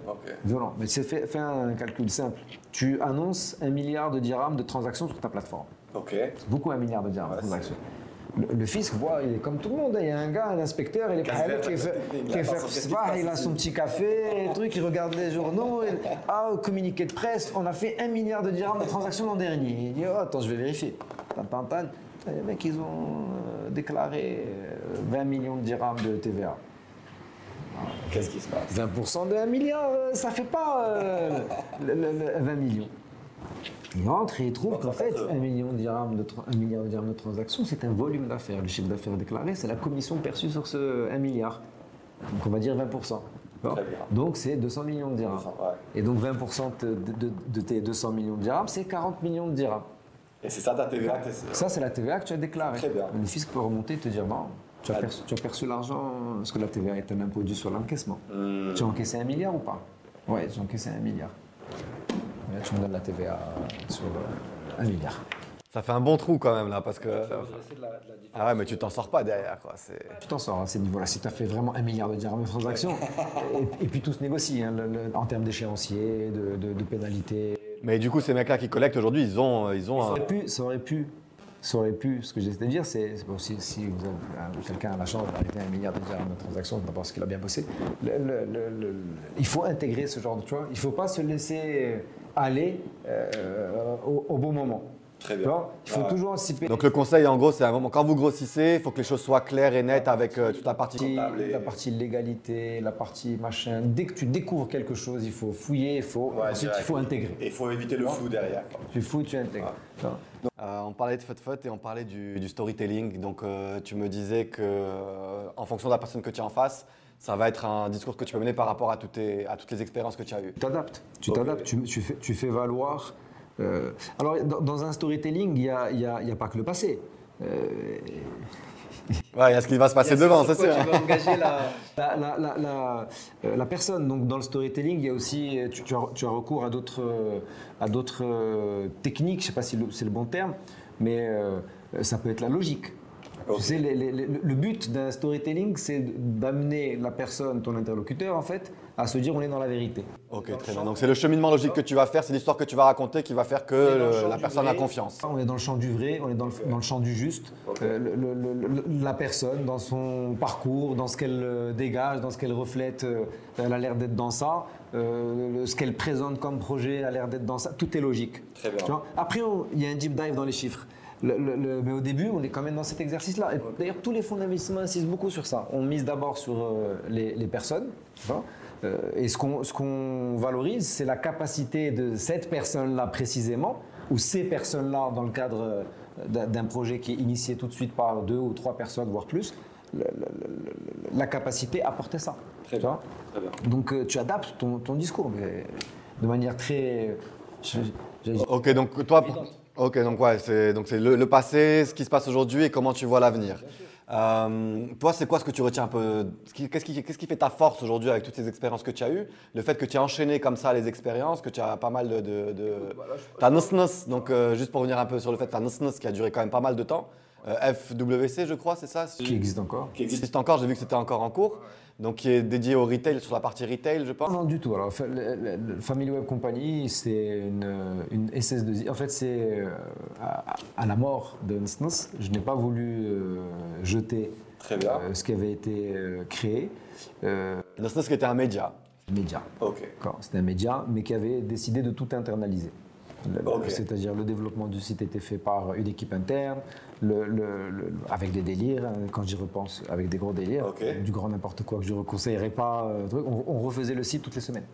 Violent. Mais c'est fait, un calcul simple. Tu annonces un milliard de dirhams de transactions sur ta plateforme. Ok. C'est beaucoup un milliard de dirhams. Ouais, de transactions. Le, le fisc, voit, il est comme tout le monde. hein. Il y a un gars, un inspecteur, il est verte, qui fait, il qui a fait se il a son petit café, truc, il regarde les journaux. et- ah, communiqué de presse, on a fait un milliard de dirhams de transactions l'an dernier. Il dit, oh, attends, je vais vérifier. Tan. Les mecs, ils ont euh, déclaré euh, 20 millions de dirhams de TVA. Qu'est-ce qui se passe 20% de 1 milliard, euh, ça fait pas euh, le- le- le 20 millions. Il rentre et il trouve qu'en fait, 1 million de dirhams de tra- 1 milliard de dirhams de transactions, c'est un volume d'affaires. Le chiffre d'affaires déclaré, c'est la commission perçue sur ce 1 milliard. Donc on va dire 20%. Bon. Très bien. Donc c'est 200 millions de dirhams. 200, ouais. Et donc 20% de, de- de tes 200 millions de dirhams, c'est 40 millions de dirhams. Et c'est ça ta TVA que t'es- Ça, c'est la TVA que tu as déclarée. Très bien. Le fisc peut remonter et te dire, bon, tu as Ah. perçu, l'argent, parce que la TVA est un impôt dû sur l'encaissement. Hmm. Tu as encaissé un milliard ou pas? Ouais, j'ai encaissé un milliard. Là, tu me donnes la TVA sur euh, un milliard. Ça fait un bon trou quand même là parce que. Ah ouais, mais tu t'en sors pas derrière quoi. Tu t'en sors à ces niveaux-là. Si tu as fait vraiment un milliard de dirhams de transactions, et, et puis tout se négocie hein, le- le- en termes d'échéancier, de, de, de pénalités. Mais du coup, ces mecs-là qui collectent aujourd'hui, ils ont, ils ont Ça un. aurait pu, ça aurait pu, ça aurait pu. Ce que j'essaie de dire, c'est bon, si, si euh, quelqu'un a la chance d'arriver à un milliard de dirhams de transactions, d'abord parce qu'il a bien bossé. il faut intégrer ce genre de vois. Il faut pas se laisser aller euh, au bon moment. Très bien. il faut toujours anticiper. Donc le conseil, en gros, c'est un moment quand vous grossissez, il faut que les choses soient claires et nettes avec euh, toute la partie. partie- comptable et- la partie légalité, la partie machin. Dès que tu découvres quelque chose, il faut fouiller, il faut, Ouais, ensuite il faut intégrer. Et il faut éviter le flou derrière. Tu fouilles, tu intègres. Euh, on parlait de fut et on parlait du, du storytelling. Donc euh, tu me disais que euh, en fonction de la personne que tu as en face, ça va être un discours que tu peux mener par rapport à toutes, tes- à toutes les expériences que tu as eues. Tu t'adaptes. Tu t'adaptes, tu, tu fais, tu fais valoir. Euh, alors, dans, dans un storytelling, il n'y a, y a- il y a pas que le passé. Euh, Ouais, il y a ce qui va se passer devant, c'est sûr. Tu vas engager la, la, la- euh, la personne. Donc, dans le storytelling, il y a aussi, tu, tu as, tu as recours à d'autres, euh, techniques. Je ne sais pas si c'est le bon terme, mais euh, ça peut être la logique. Tu sais, les- les- les- le but d'un storytelling, c'est d'amener la personne, ton interlocuteur, en fait, à se dire on est dans la vérité. Ok, très bien. Donc c'est le cheminement logique que tu vas faire, c'est l'histoire que tu vas raconter qui va faire que le champ la personne vrai. a confiance. On est dans le champ du vrai, on est dans le, dans le champ du juste. Euh, le- le- le- le- la personne, dans son parcours, dans ce qu'elle euh, dégage, dans ce qu'elle reflète, euh, elle a l'air d'être dans ça. Euh, ce qu'elle présente comme projet, elle a l'air d'être dans ça. Tout est logique. Très bien. Tu vois? Après, il y a un deep dive dans les chiffres. Le- le- le- mais au début, on est quand même dans cet exercice-là. Et D'ailleurs, tous les fonds d'investissement insistent beaucoup sur ça. On mise d'abord sur euh, les, les personnes. vois. Euh, et ce qu'on ce qu'on valorise, c'est la capacité de cette personne-là précisément, ou ces personnes-là dans le cadre euh, d'un projet qui est initié tout de suite par deux ou trois personnes, voire plus, le- le- le- la capacité à porter ça. Très tu bien. vois. Très bien. Donc euh, tu adaptes ton, ton discours, mais de manière très... je- Ok, donc toi, ok, donc ouais, c'est donc c'est le, le passé, ce qui se passe aujourd'hui et comment tu vois l'avenir. Euh, toi, c'est quoi ce que tu retiens un peu Qu'est-ce qui, qu'est-ce qui fait ta force aujourd'hui avec toutes ces expériences que tu as eues? Le fait que tu as enchaîné comme ça les expériences, que tu as pas mal de. de, de... T'as Nuss donc euh, juste pour revenir un peu sur le fait, t'as Nuss qui a duré quand même pas mal de temps. Euh, FWC, je crois, c'est ça? Qui existe encore. Qui existe existe encore, j'ai vu que c'était encore en cours. Donc qui est dédié au retail, sur la partie retail, je pense. Non, du tout. Alors, Family Web Company, c'est une, une SS2I. En fait, c'est euh, à, à la mort de Nuss, je n'ai pas voulu euh, jeter Très bien. euh, ce qui avait été euh, créé. Euh, Nuss qui était un média. média. Ok. C'était un média, mais qui avait décidé de tout internaliser. Le- le- Ok. C'est-à-dire le développement du site était fait par une équipe interne, le- le- le- avec des délires, hein, quand j'y repense, avec des gros délires, du grand n'importe quoi que je ne conseillerais pas. euh, on, on refaisait le site toutes les semaines.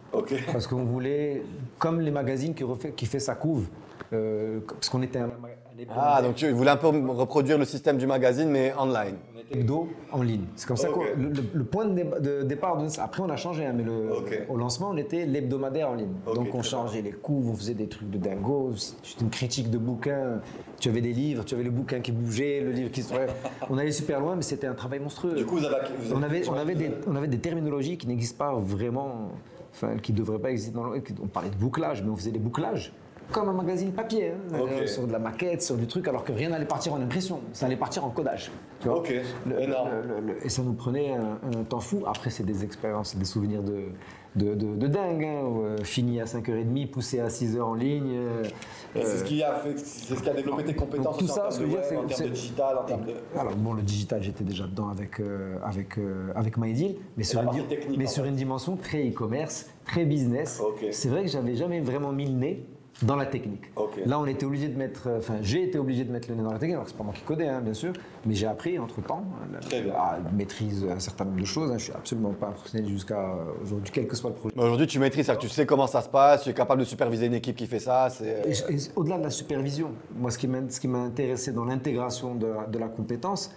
Parce qu'on voulait, comme les magazines qui, refait, qui fait sa couve, euh, parce qu'on était un, Ah, donc tu voulais un peu reproduire le système du magazine, mais online. On était hebdo en ligne. C'est comme ça Ok. que le, point de, dé- de départ de Après, on a changé, hein, mais le, au lancement, on était l'hebdomadaire en ligne. Donc, on changeait les couves, on faisait des trucs de dingo. C'était une critique de bouquins. Tu avais des livres, tu avais le bouquin qui bougeait, le livre qui se. Bref, on allait super loin, mais c'était un travail monstrueux. Du coup, vous avez. vous on avait, on, avait des, on avait des terminologies qui n'existent pas vraiment, enfin, qui ne devraient pas exister dans le. On parlait de bouclage, mais on faisait des bouclages. Comme un magazine papier, hein, euh, sur de la maquette, sur du truc, alors que rien n'allait partir en impression, ça allait partir en codage. Tu vois Ok. Le- Énorme. le- le- le- et ça nous prenait un, un temps fou. Après, c'est des expériences, des souvenirs de, de, de, de dingue. hein, où, euh, fini à 5h30, poussé à 6h en ligne. euh, c'est ce qui a fait, c'est ce qui a développé tes compétences tout ça, en ce termes que de web, en c'est- termes de digital, en termes de. alors bon, le digital, j'étais déjà dedans avec avec avec MyDeal, mais sur une, mais sur dimension très e-commerce, très business. C'est vrai que j'avais jamais vraiment mis le nez dans la technique. Là, on était obligé de mettre, euh, enfin, j'ai été obligé de mettre le nez dans la technique. Alors que c'est pas moi qui codais, hein, bien sûr, mais j'ai appris entre temps bien. à maîtrise un certain nombre de choses. hein. Je suis absolument pas professionnel jusqu'à euh, aujourd'hui, quel que soit le projet. Aujourd'hui, tu maîtrises, tu sais comment ça se passe, tu es capable de superviser une équipe qui fait ça. Au-delà de la supervision, moi, ce qui m'a, intéressé dans l'intégration de, la- de la compétence,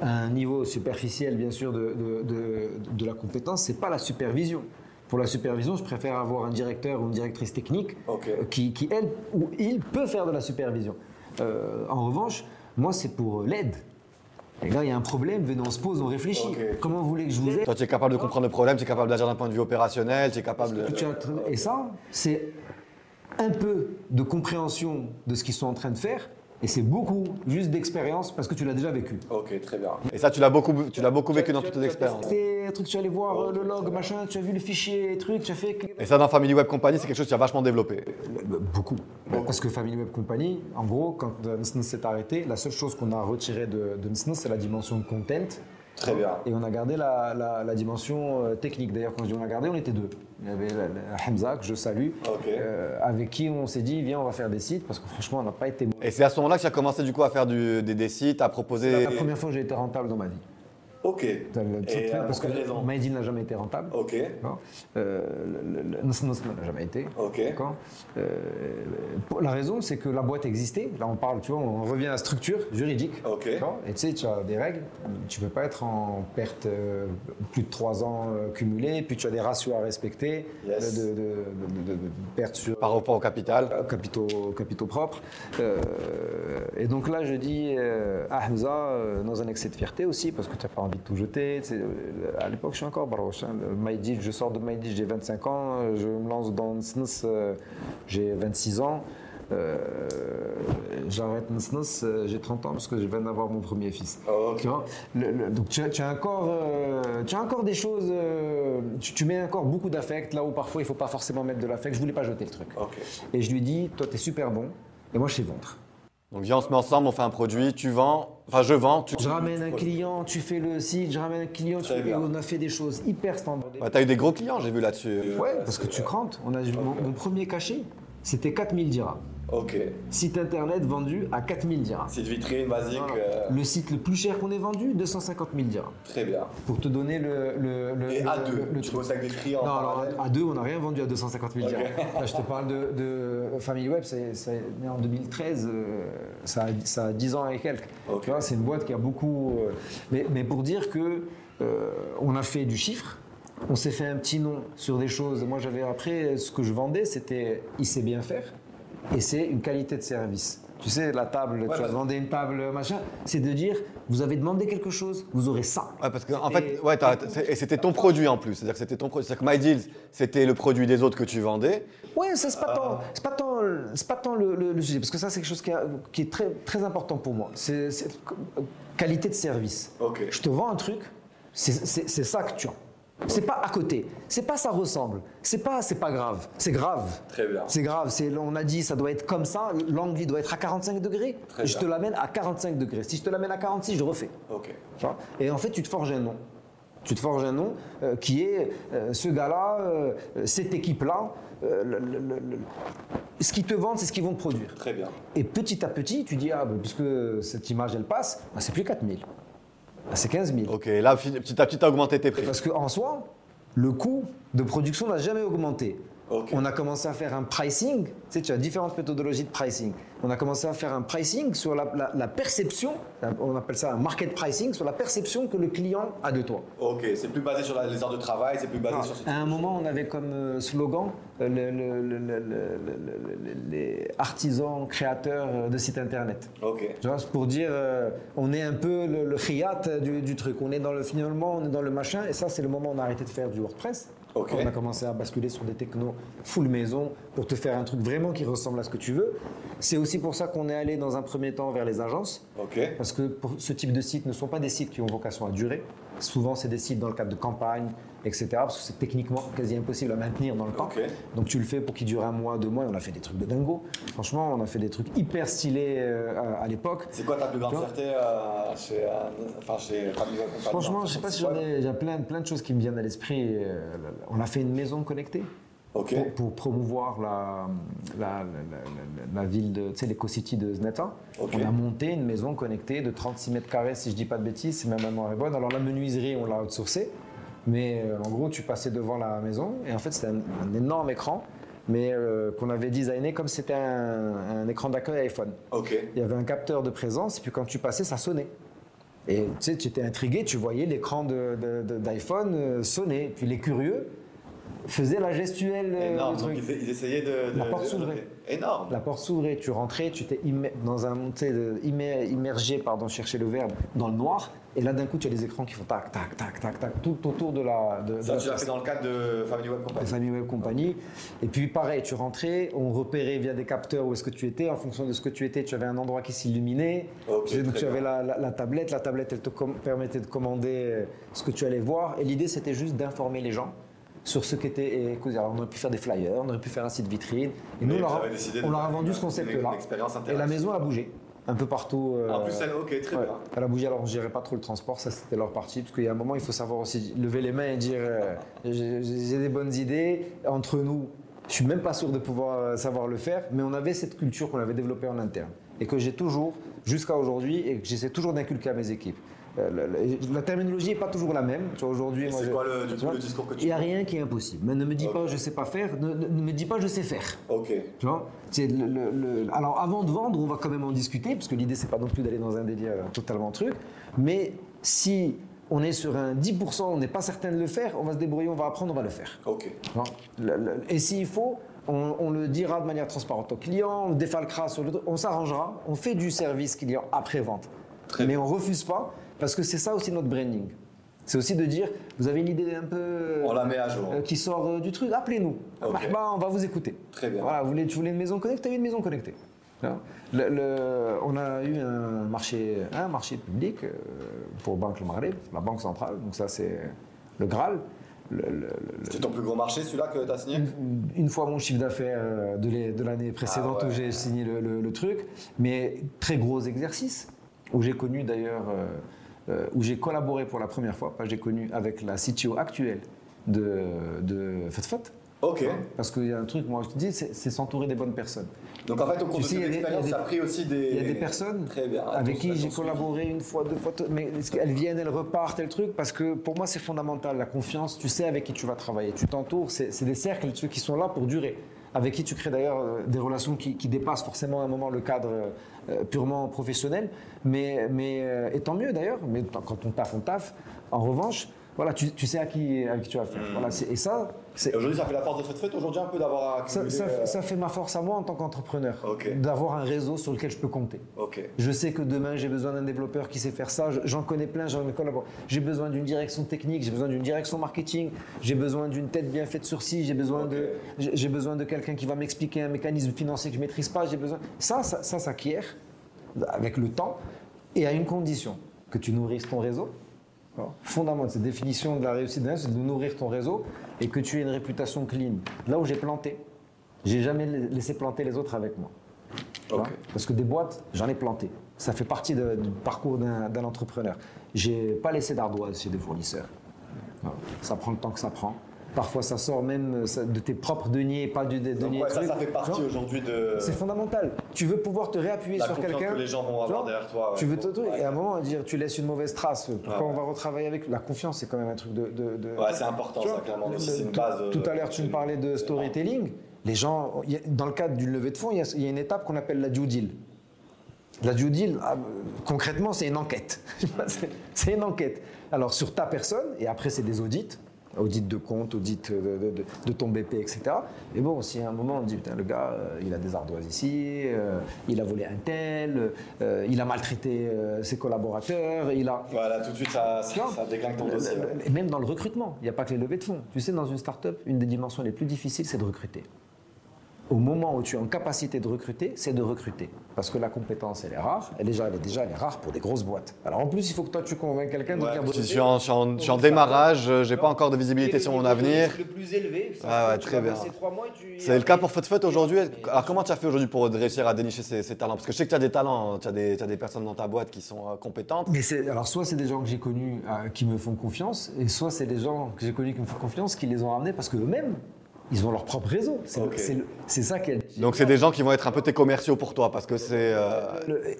à un niveau superficiel, bien sûr, de, de, de- de la compétence, c'est pas la supervision. Pour la supervision, je préfère avoir un directeur ou une directrice technique euh, qui, qui, elle, ou il peut faire de la supervision. Euh, en revanche, moi, c'est pour euh, l'aide. Les gars, il y a un problème, venez, on se pose, on réfléchit. Ok. Comment vous voulez que je vous aide Toi, tu es capable de comprendre le problème, tu es capable d'agir d'un point de vue opérationnel, tu es capable de... Et ça, c'est un peu de compréhension de ce qu'ils sont en train de faire Et c'est beaucoup juste d'expérience parce que tu l'as déjà vécu. Ok, très bien. Et ça, tu l'as beaucoup, tu l'as beaucoup vécu dans toutes tes expériences. Un truc, tu allais voir euh, le log, machin, tu as vu le fichier, truc, tu as fait. Et ça, dans Family Web Company, c'est quelque chose que tu as vachement développé. Beaucoup. Parce que Family Web Company, en gros, quand euh, Nsns s'est arrêté, la seule chose qu'on a retirée de, de c'est la dimension content. Très bien. Et on a gardé la, la- la dimension euh, technique. D'ailleurs, quand je dis on a gardé, on était deux. Il y avait la- la Hamza, que je salue, euh, avec qui on s'est dit, viens, on va faire des sites, parce que franchement, on n'a pas été. Et c'est à ce moment-là que tu as commencé du coup à faire du- des, des sites, à proposer. La première fois que j'ai été rentable dans ma vie. Ok. Et là, parce que Maïdine n'a jamais été rentable. Ok. Euh, le- le- le Ns Ns n'a jamais été. Ok. Euh, pour- La raison, c'est que la boîte existait. Là, on parle, tu vois, on revient à la structure juridique. Ok. Et tu sais, tu as des règles. Tu ne peux pas être en perte euh, plus de 3 ans euh, cumulés. Puis tu as des ratios à respecter Yes. euh, de, de, de- de- de perte sur Par rapport au capital. euh, capitaux, capitaux propres. Euh, et donc là, je dis euh, à Hamza, euh, dans un excès de fierté aussi, parce que tu n'as pas envie de tout jeter. Euh, à l'époque, je suis encore barouche. Hein, Maïdif, je sors de Maïdif, j'ai 25 ans, je me lance dans Nsns, euh, j'ai 26 ans. Euh, J'arrête Nsns, euh, j'ai 30 ans parce que je viens d'avoir mon premier fils. Ok. Tu vois, le- le- donc tu as, tu as encore, euh, tu as encore des choses, euh, tu, tu mets encore beaucoup d'affect là où parfois il faut pas forcément mettre de l'affect. Je voulais pas jeter le truc. Ok. Et je lui dis, toi, tu es super bon, et moi, je sais vendre. Donc viens, on se met ensemble, on fait un produit, tu vends, enfin je vends, tu. Je ramène un client, tu fais le site, je ramène un client, tu fais- on a fait des choses hyper standard. Ouais, T'as eu des gros clients, j'ai vu là-dessus. Ouais, parce que tu crantes. On a, mon, mon premier cachet, c'était 4000 dirhams. Ok. Site internet vendu à 4000 dirhams. Site vitrine basique. Voilà. euh, Le site le plus cher qu'on ait vendu, 250 000 dirhams. Très bien. Pour te donner le. le, le- Et le- à deux, le- tu truc. bosses avec des clients Non, alors, à deux, on n'a rien vendu à 250 000 Ok. dirhams. Là, je te parle de, de Family Web, c'est né en 2013, euh, ça, a, ça a 10 ans et quelques. Ok. Tu vois, c'est une boîte qui a beaucoup. euh, mais, mais pour dire que on a fait du chiffre, on s'est fait un petit nom sur des choses. Moi, j'avais après, ce que je vendais, c'était il sait bien faire et c'est une qualité de service. Tu sais, la table, tu as demandé une table, machin, c'est de dire vous avez demandé quelque chose, vous aurez ça. Ouais, parce qu'en C'était- fait, ouais, et c'était ton produit en plus. C'est-à-dire que c'était ton produit. C'est-à-dire que My Deals, c'était le produit des autres que tu vendais. Ouais, ça c'est pas tant, c'est pas tant, c'est pas tant le, le- le sujet, parce que ça c'est quelque chose qui, a- qui est très, très important pour moi. C'est qualité de service. Ok. Je te vends un truc, c'est ça que tu as. C'est pas à côté, c'est pas ça ressemble, c'est pas c'est pas grave, c'est grave. Très bien. C'est grave, c'est on a dit ça doit être comme ça, l'angle doit être à 45 degrés. Très je te l'amène à 45 degrés. Si je te l'amène à 46, je refais. Ok. Et en fait, tu te forges un nom. Tu te forges un nom euh, qui est euh, ce gars-là, euh, cette équipe-là. ce qu'ils te vendent, c'est ce qu'ils vont te produire. Très bien. Et petit à petit, tu dis, ah, ben, puisque cette image, elle passe, bah, c'est plus 4000. Bah, c'est 15 000. Ok, là, petit à petit, t'as augmenté tes prix. Parce qu'en soi, le coût de production n'a jamais augmenté. On a commencé à faire un pricing. Tu sais, tu as différentes méthodologies de pricing. On a commencé à faire un pricing sur la, la- la perception, on appelle ça un market pricing, sur la perception que le client a de toi. Ok, c'est plus basé sur la- les heures de travail, c'est plus basé sur ce À un moment, on avait comme slogan le- le- le- le- le- le- le- les artisans créateurs euh, de sites internet. Ok. Tu vois, pour dire, euh, on est un peu le, khiyat du, du truc. On est dans le finalement, on est dans le machin. Et ça, c'est le moment où on a arrêté de faire du WordPress. On a commencé à basculer sur des technos full maison pour te faire un truc vraiment qui ressemble à ce que tu veux. C'est aussi pour ça qu'on est allé dans un premier temps vers les agences. Parce que pour ce type de sites ne sont pas des sites qui ont vocation à durer. Souvent, c'est des sites dans le cadre de campagne, etc. Parce que c'est techniquement quasi impossible à maintenir dans le temps. Donc tu le fais pour qu'il dure un mois, deux mois. Et on a fait des trucs de dingo. Franchement, on a fait des trucs hyper stylés euh, à, l'époque. C'est quoi ta plus grande fierté euh, chez, euh, enfin, chez Franchement, je sais pas si j'en ai. J'ai plein, plein de choses qui me viennent à l'esprit. Euh, On a fait une maison connectée. Pour, pour promouvoir la, la, la- la- la ville de, tu sais, l'EcoCity de Zneta. On a monté une maison connectée de 36 mètres carrés, si je dis pas de bêtises, si ma mémoire est bonne. Alors la menuiserie, on l'a outsourcée, mais euh, en gros, tu passais devant la maison et en fait, c'était un, un énorme écran, mais euh, qu'on avait designé comme c'était un, un écran d'accueil iPhone. Il y avait un capteur de présence, et puis quand tu passais, ça sonnait. Et tu sais, tu étais intrigué, tu voyais l'écran de- de- de- d'iPhone euh, sonner. Et puis les curieux, faisait la gestuelle. euh, Énorme. le Donc truc. ils, ils essayaient de. La porte s'ouvrait. Énorme. La porte s'ouvrait, tu rentrais, tu étais dans un, immergé, pardon, chercher le verbe, dans le noir. Et là, d'un coup, tu as les écrans qui font tac, tac, tac, tac, tac, tout autour de la. De, Ça, tu l'as fait dans le cadre de Family Web Company. famille web compagnie. Et puis pareil, tu rentrais, on repérait via des capteurs où est-ce que tu étais. En fonction de ce que tu étais, tu avais un endroit qui s'illuminait. Donc tu avais la, la- la tablette. La tablette, elle te permettait de commander euh, ce que tu allais voir. Et l'idée, c'était juste d'informer les gens sur ce qu'était. alors, on aurait pu faire des flyers, on aurait pu faire un site vitrine. Et nous, on leur a, on leur vendu ce concept-là. Et la maison a bougé. Un peu partout. euh, En plus, elle, ok, très Ouais. bien. Elle a bougé, alors on ne gérait pas trop le transport, ça c'était leur partie, parce qu'il y a un moment, il faut savoir aussi lever les mains et dire euh, j'ai j'ai des bonnes idées, entre nous, je suis même pas sûr de pouvoir euh, savoir le faire, mais on avait cette culture qu'on avait développée en interne, et que j'ai toujours, jusqu'à aujourd'hui, et que j'essaie toujours d'inculquer à mes équipes. Euh, la, terminologie n'est pas toujours la même. Aujourd'hui, c'est quoi le- du tu coup, vois, le discours que tu Il n'y a rien qui est impossible. Mais ne me dis pas je sais pas faire, ne, ne- ne me dis pas je sais faire. Ok. Tu vois C'est le- le- le- Alors avant de vendre, on va quand même en discuter, parce que l'idée c'est pas non plus d'aller dans un délire euh, totalement truc. Mais si on est sur un 10%, on n'est pas certain de le faire, on va se débrouiller, on va apprendre, on va le faire. Ok. Et s'il faut, on, on le dira de manière transparente au client, on le défalquera sur le truc, on s'arrangera, on fait du service client après vente. Très Mais bien. on refuse pas, parce que c'est ça aussi notre branding. C'est aussi de dire, vous avez une idée un peu On la met à jour. euh, qui sort euh, du truc, appelez-nous. Ok. Bah, bah, on va vous écouter. Très bien. Voilà, vous voulez, tu voulais une maison connectée, une maison connectée. Hein Le- le- on a eu un marché, un marché public euh, pour Banque Le Maghreb, la banque centrale, donc ça c'est le Graal. C'est ton plus gros marché, celui-là que tu as signé? Une, une fois mon chiffre d'affaires de l'année- de l'année précédente Ah ouais. où j'ai signé le, truc, mais très gros exercice, où j'ai connu d'ailleurs, euh, où j'ai collaboré pour la première fois, pas j'ai connu avec la CTO actuelle de, de FetFet. Ok. Parce qu'il y a un truc, moi je te dis, c'est s'entourer des bonnes personnes. Donc en fait, au cours Tu de sais, cette a expérience, pris aussi des. Il y a des personnes Très bien. avec qui Elles j'ai collaboré une fois, deux fois, mais elles viennent, elles repartent, tel truc, parce que pour moi c'est fondamental, la confiance, tu sais avec qui tu vas travailler, tu t'entoures, c'est c'est des cercles ceux qui sont là pour durer, avec qui tu crées d'ailleurs euh, des relations qui, qui dépassent forcément à un moment le cadre euh, purement professionnel, mais, mais euh, et tant mieux d'ailleurs, mais quand on taffe, on taffe. En revanche, voilà, tu, tu sais à qui, à qui tu vas faire. Voilà, c'est- et ça, aujourd'hui, ça fait la force de cette fête aujourd'hui un peu d'avoir ça, accumulé. ça- euh, ça fait ma force à moi en tant qu'entrepreneur, d'avoir un réseau sur lequel je peux compter. Je sais que demain j'ai besoin d'un développeur qui sait faire ça. Je- J'en connais plein, j'en ai collaboré. J'ai besoin d'une direction technique, j'ai besoin d'une direction marketing, j'ai besoin d'une tête bien faite sur ci, j'ai besoin de, j'ai besoin de quelqu'un qui va m'expliquer un mécanisme financier que je maîtrise pas. J'ai besoin. Ça, ça, ça s'acquiert avec le temps et à une condition que tu nourrisses ton réseau. Fondamental, cette définition de la réussite d'un, c'est de nourrir ton réseau et que tu aies une réputation clean. Là où j'ai planté, j'ai jamais laissé planter les autres avec moi. Parce que des boîtes, j'en ai planté. Ça fait partie de- du parcours d'un d'un entrepreneur. J'ai pas laissé d'ardoise chez des fournisseurs. Voilà. Ça prend le temps que ça prend. Parfois, ça sort même euh, ça- de tes propres deniers, pas du des deniers. ouais, ça, ça fait partie aujourd'hui de. C'est fondamental. Tu veux pouvoir te réappuyer La sur confiance quelqu'un. que les gens vont avoir derrière toi, ouais. Tu veux te et à un moment dire tu laisses une mauvaise trace. Pourquoi on va retravailler avec La confiance, c'est quand même un truc de. de- de- Ouais, c'est important, ça, clairement. c'est une tout- base. euh, Tout à l'heure, tu me parlais de storytelling. Les gens, dans le cadre d'une levée de fonds, il y, a, une étape qu'on appelle la due deal. La due deal, ah, euh, concrètement, c'est une enquête. C'est une enquête. Alors, sur ta personne, et après, c'est des audits. Audit de compte, audit de, de- de- de ton BP, etc. Et bon, si à un moment on dit, putain, le gars, euh, il a des ardoises ici, euh, il a volé un tel, euh, il a maltraité ses collaborateurs, il a. Voilà, tout de suite, ça, ça, déclinque ton dossier. ouais. Même dans le recrutement, il n'y a pas que les levées de fonds. Tu sais, dans une start-up, une des dimensions les plus difficiles, c'est de recruter. Au moment où tu es en capacité de recruter, c'est de recruter. Parce que la compétence, elle est rare. Elle, déjà, elle est déjà elle est rare pour des grosses boîtes. Alors en plus, il faut que toi, tu convainques quelqu'un de Ouais, venir Je bosser. suis en, je suis en- je suis en démarrage, euh, j'ai pas encore de visibilité sur mon avenir. le plus élevé. ça Ah ouais, très bien. C'est le cas pour FutFut aujourd'hui. Alors comment tu as fait aujourd'hui pour réussir à dénicher ces, ces talents? Parce que je sais que tu as des talents, hein. tu as des, tu as des personnes dans ta boîte qui sont euh, compétentes. Mais c'est alors soit c'est des gens que j'ai connus euh, qui me font confiance, et soit c'est des gens que j'ai connus qui me font confiance qui les ont ramenés parce qu'eux-mêmes, ils ont leur propre réseau. C'est ça qui est. Donc c'est des gens qui vont être un peu tes commerciaux pour toi parce que c'est... euh,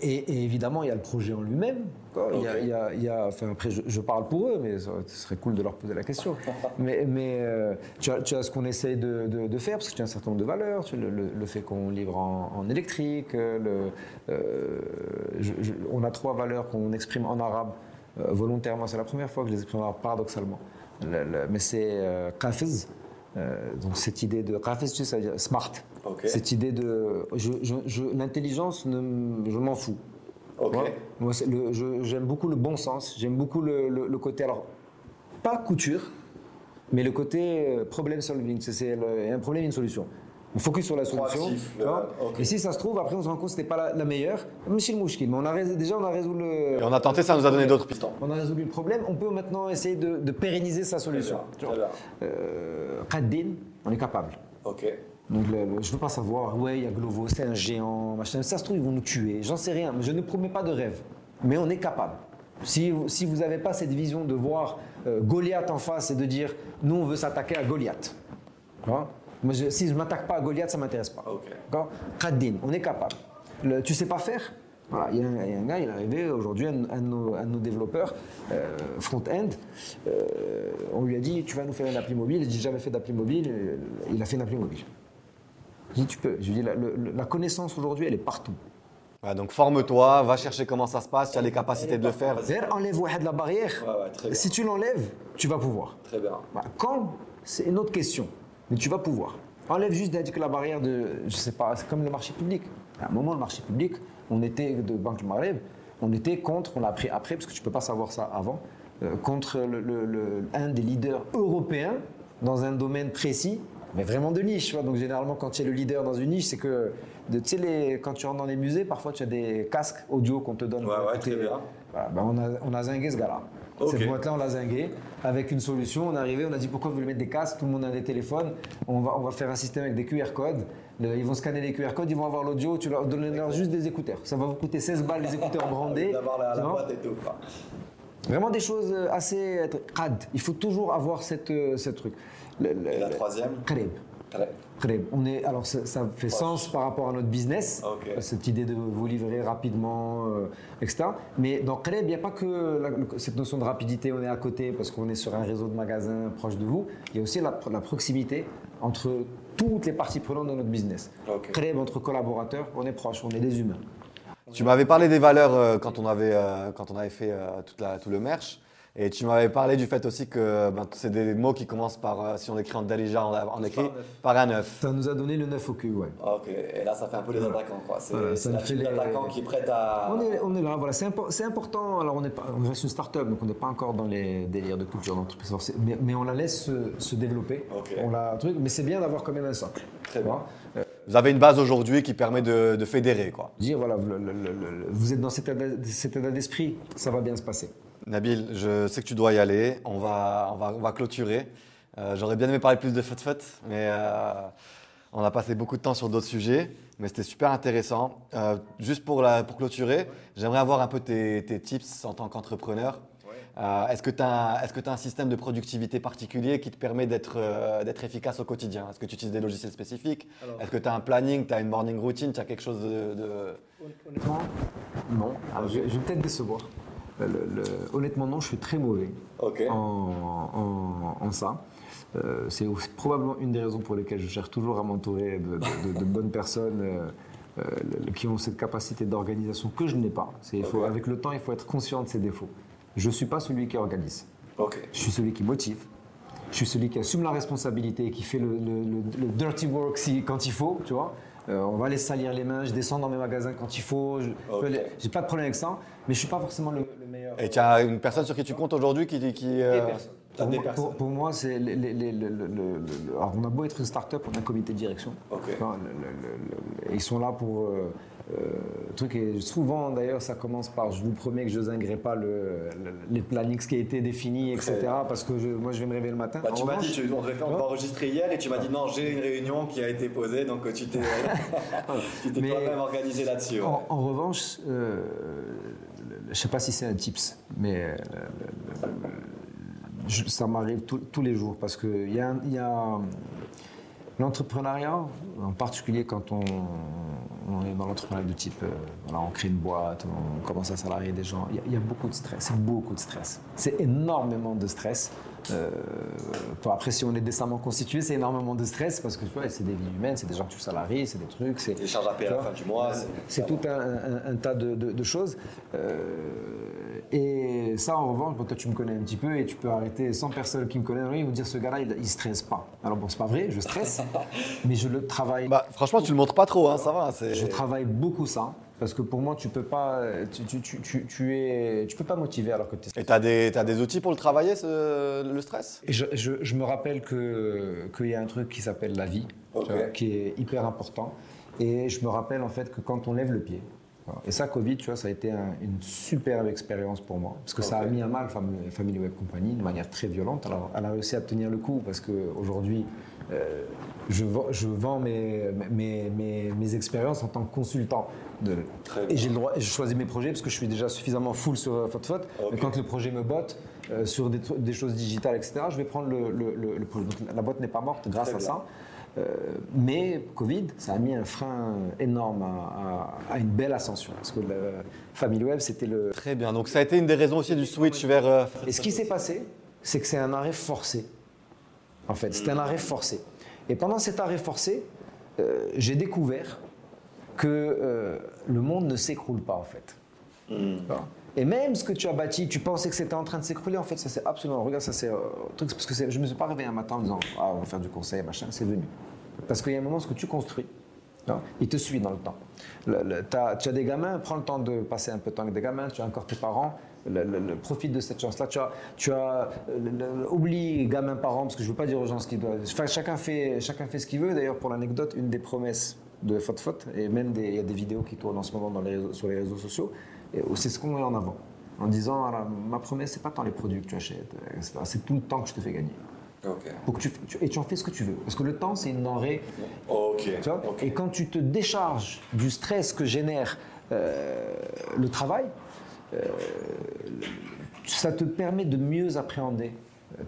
et, et évidemment, il y a le projet en lui-même. quoi. Il y a- Ok. il y a- il y a- enfin, après, je, je parle pour eux, mais ce serait cool de leur poser la question. mais mais euh, tu, as, tu as ce qu'on essaye de, de- de faire, parce que tu as un certain nombre de valeurs. Tu le, le- le fait qu'on livre en, en électrique. euh, Le, euh, je- je- on a trois valeurs qu'on exprime en arabe volontairement. C'est la première fois que je les exprime en arabe, paradoxalement. Le- le- mais c'est qafiz, Euh, donc cette idée de Rafes, ça veut dire smart. Cette idée de je, je- je- l'intelligence, ne je m'en fous. Ok. Moi, moi, c'est le- je- j'aime beaucoup le bon sens. J'aime beaucoup le, le- le côté alors pas couture, mais le côté euh, problem solving. C'est, c'est un problème, une solution. On focus sur la solution. Le-. Et si ça se trouve, après on se rend compte que c'était pas la, la meilleure. Michel Mouchkin, mais on a rés- déjà on a résolu le. Et on a tenté, ça nous a donné d'autres pistes. On a résolu le problème, on peut maintenant essayer de, de pérenniser sa Très solution. bien. Très bien. Euh, on est capable. Ok. Donc le- le- je veux pas savoir, ouais, il y a Glovo, c'est un géant, machin. Ça se trouve, ils vont nous tuer. J'en sais rien, mais je ne promets pas de rêve. Mais on est capable. Si, si vous n'avez pas cette vision de voir euh, Goliath en face et de dire, nous, on veut s'attaquer à Goliath. Tu vois? Moi, je- si je ne m'attaque pas à Goliath, ça ne m'intéresse pas. Ok. D'accord? On est capable. Le, tu sais pas faire? Voilà, il y, a un- il y a un gars, il est arrivé aujourd'hui, un, un de nos, un de nos développeurs euh, front-end. euh, on lui a dit Tu vas nous faire une appli mobile. Il dit Jamais fait d'appli mobile. Euh, Il a fait une appli mobile. Je dis Tu peux. Je lui dis La, le- la connaissance aujourd'hui, elle est partout. Ouais, donc forme-toi, va chercher comment ça se passe, tu as les capacités de le faire. Enlève ouais, de la barrière. Ouais, ouais, très bien. si tu l'enlèves, tu vas pouvoir. Très bien. Quand, c'est une autre question. Mais tu vas pouvoir. Enlève juste d'indiquer la barrière de, je sais pas, c'est comme le marché public. À un moment, le marché public, on était de Banque Maghreb, on était contre, on l'a appris après, parce que tu peux pas savoir ça avant, euh, contre le, le- le- un des leaders européens dans un domaine précis, mais vraiment de niche. vois. Donc généralement, quand tu es le leader dans une niche, c'est que, tu sais, les- quand tu rentres dans les musées, parfois tu as des casques audio qu'on te donne. Ouais, ouais, très bien. Voilà, ben, on, a, on a zingué ce gars-là. Ok. Cette boîte-là, on l'a zingué avec une solution. On est arrivé, on a dit pourquoi vous voulez mettre des casques? Tout le monde a des téléphones. On va, on va faire un système avec des QR codes. Le- ils vont scanner les QR codes, ils vont avoir l'audio. Tu leur donnes leur juste des écouteurs. Ça va vous coûter 16 balles les écouteurs brandés. D'avoir la, boîte et tout. quoi. Vraiment des choses euh, assez euh. Il faut toujours avoir cette, euh, cette truc. Le- le- Et la troisième? Qarib. Très-. On est, alors ça, ça fait sens par rapport à notre business, Ok. cette idée de vous livrer rapidement, euh, etc. Mais dans Qarib, il n'y a pas que la- cette notion de rapidité, on est à côté parce qu'on est sur un réseau de magasins proche de vous. Il y a aussi la, la proximité entre toutes les parties prenantes de notre business. Ok. Qarib, entre collaborateurs, on est proche, on est des humains. Tu m'avais parlé des valeurs euh, quand, on avait, euh, quand on avait fait euh, la- tout le merch. Et tu m'avais parlé du fait aussi que ben, c'est des mots qui commencent par, euh, si on écrit en Dalija, on, on écrit par un neuf. Ça nous a donné le 9 au cul, ouais. Ok, et là ça fait un peu les attaquants quoi. C'est Voilà, ça la fait les- d'attaquants qui est prête à. On est, on est là, voilà, c'est impo- c'est important. Alors, on, est pas, on reste une start-up, donc on n'est pas encore dans les délires de culture d'entreprise, forcément, mais, mais on la laisse se, se développer. Ok. On la, truc, mais c'est bien d'avoir quand même un socle. Très bien. Euh, Vous avez une base aujourd'hui qui permet de, de fédérer. Quoi. dire, voilà, le- le- le- le- vous êtes dans cet état d'esprit, ça va bien se passer. Nabil, je sais que tu dois y aller. On va, on va, on va clôturer. Euh, J'aurais bien aimé parler plus de fut fut, mais euh, on a passé beaucoup de temps sur d'autres sujets. Mais c'était super intéressant. Euh, juste pour, la, pour clôturer, j'aimerais avoir un peu tes, tes tips en tant qu'entrepreneur. Est-ce que tu as, tu as un système de productivité particulier qui te permet d'être d'être efficace au quotidien? Est-ce que tu utilises des logiciels spécifiques? Est-ce que tu as un planning, tu as une morning routine, tu as quelque chose de... de- Honnêtement, non. Alors, je, je vais peut-être décevoir. Le- le- honnêtement, non, je suis très mauvais en, en- en ça. Euh, c'est probablement une des raisons pour lesquelles je cherche toujours à m'entourer de, de- de- de bonnes personnes euh, euh, qui ont cette capacité d'organisation que je n'ai pas. Il faut. Avec le temps, il faut être conscient de ses défauts. Je ne suis pas celui qui organise. Je suis celui qui motive. Je suis celui qui assume la responsabilité, qui fait le, le- le- le dirty work si, quand il faut, tu vois. Euh, on va aller salir les mains, je descends dans mes magasins quand il faut. Je j'ai pas de problème avec ça, mais je suis pas forcément le, le meilleur. Et tu as une personne sur qui tu comptes aujourd'hui qui... qui euh, Pour, des moi- personnes. pour- pour moi, c'est les- les- les- alors on a beau être une start-up, on a un comité de direction. Ok. Enfin, le- le- le- le- ils sont là pour euh, euh, truc et souvent d'ailleurs ça commence par je vous promets que je zinguerai pas le, le- les plannings qui a été définis etc parce que je- moi je vais me réveiller le matin. Bah, En tu m'as revanche- dit, tu, on devait faire, enregistrer hier et tu m'as dit non, j'ai une réunion qui a été posée donc tu t'es tu t'es Mais- quand même organisé là-dessus. ouais. En, en revanche, euh, je ne sais pas si c'est un tips, mais euh, ça m'arrive tous- les jours parce que il y y a l'entrepreneuriat, en particulier quand on, est dans l'entrepreneuriat de type, euh, on crée une boîte, on commence à salarier des gens, il y y, a beaucoup de stress, c'est beaucoup de stress, c'est énormément de stress Euh, après, si on est décemment constitué, c'est énormément de stress parce que tu vois, c'est des vies humaines, c'est des gens que tu salariés, c'est des trucs. C'est Les charges à payer à la fin du mois. c'est tout un, un- un tas de, de- de choses. Euh, et ça, en revanche, bon, toi, tu me connais un petit peu et tu peux arrêter 100 personnes qui me connaissent, ils vont dire ce gars-là, il, il stresse pas. Alors bon, c'est pas vrai, je stresse, mais je le travaille. Bah, franchement, tu le montres pas trop, hein, ça va. c'est- Je travaille beaucoup ça parce que pour moi, tu peux pas, tu, tu, tu, tu, tu es, tu peux pas motiver alors que tu es Et t'as des, t'as des outils pour le travailler, ce- le stress? Je, je- je me rappelle que- qu'il y a un truc qui s'appelle la vie, tu vois, qui est hyper important. Et je me rappelle en fait que quand on lève le pied, et ça, Covid, tu vois, ça a été un- une superbe expérience pour moi, parce que ça a mis à mal Fam- Family Web Company de manière très violente. Alors, elle a réussi à tenir le coup, parce qu'aujourd'hui, euh, je vends, je vends mes, mes, mes, mes expériences en tant que consultant. De, Très et j'ai le droit, et je choisis mes projets parce que je suis déjà suffisamment full sur euh, FotFot. Ok. Mais quand le projet me botte euh, sur des, choses digitales, etc., je vais prendre le, le- le- le projet. Donc la boîte n'est pas morte grâce Très à bien. ça. Euh, mais Covid, ça a mis un frein énorme à, à- à une belle ascension. Parce que le Family Web, c'était le. Très bien. Donc ça a été une des raisons aussi du switch vers. euh, Et ce qui s'est passé, c'est que c'est un arrêt forcé. En fait, c'est un arrêt forcé. Et pendant cet arrêt forcé, euh, j'ai découvert que euh, le monde ne s'écroule pas, en fait. Voilà. Et même ce que tu as bâti, tu pensais que c'était en train de s'écrouler, en fait, ça c'est absolument. Regarde, ça c'est. euh, truc, parce que je ne me suis pas réveillé un matin en disant Ah, on va faire du conseil, machin, c'est venu. Parce qu'il y a un moment, ce que tu construis, hein, il te suit dans le temps. Le- le- t'as- tu as des gamins, prends le temps de passer un peu de temps avec des gamins, tu as encore tes parents, le- profite de cette chance-là. Tu as, tu as oublie gamin parents, parce que je ne veux pas dire aux gens ce qu'ils doivent. Enfin, chacun fait, chacun fait ce qu'il veut. D'ailleurs, pour l'anecdote, une des promesses de FotFot, et même il y a des vidéos qui tournent en ce moment dans les réseaux- sur les réseaux sociaux, et c'est ce qu'on met en avant. En disant, Alors, ma promesse, c'est pas tant les produits que tu achètes, euh, c'est tout le temps que je te fais gagner. Ok. Pour que tu, et tu en fais ce que tu veux. Parce que le temps, c'est une denrée tu vois. Et quand tu te décharges du stress que génère euh, le travail, euh, ça te permet de mieux appréhender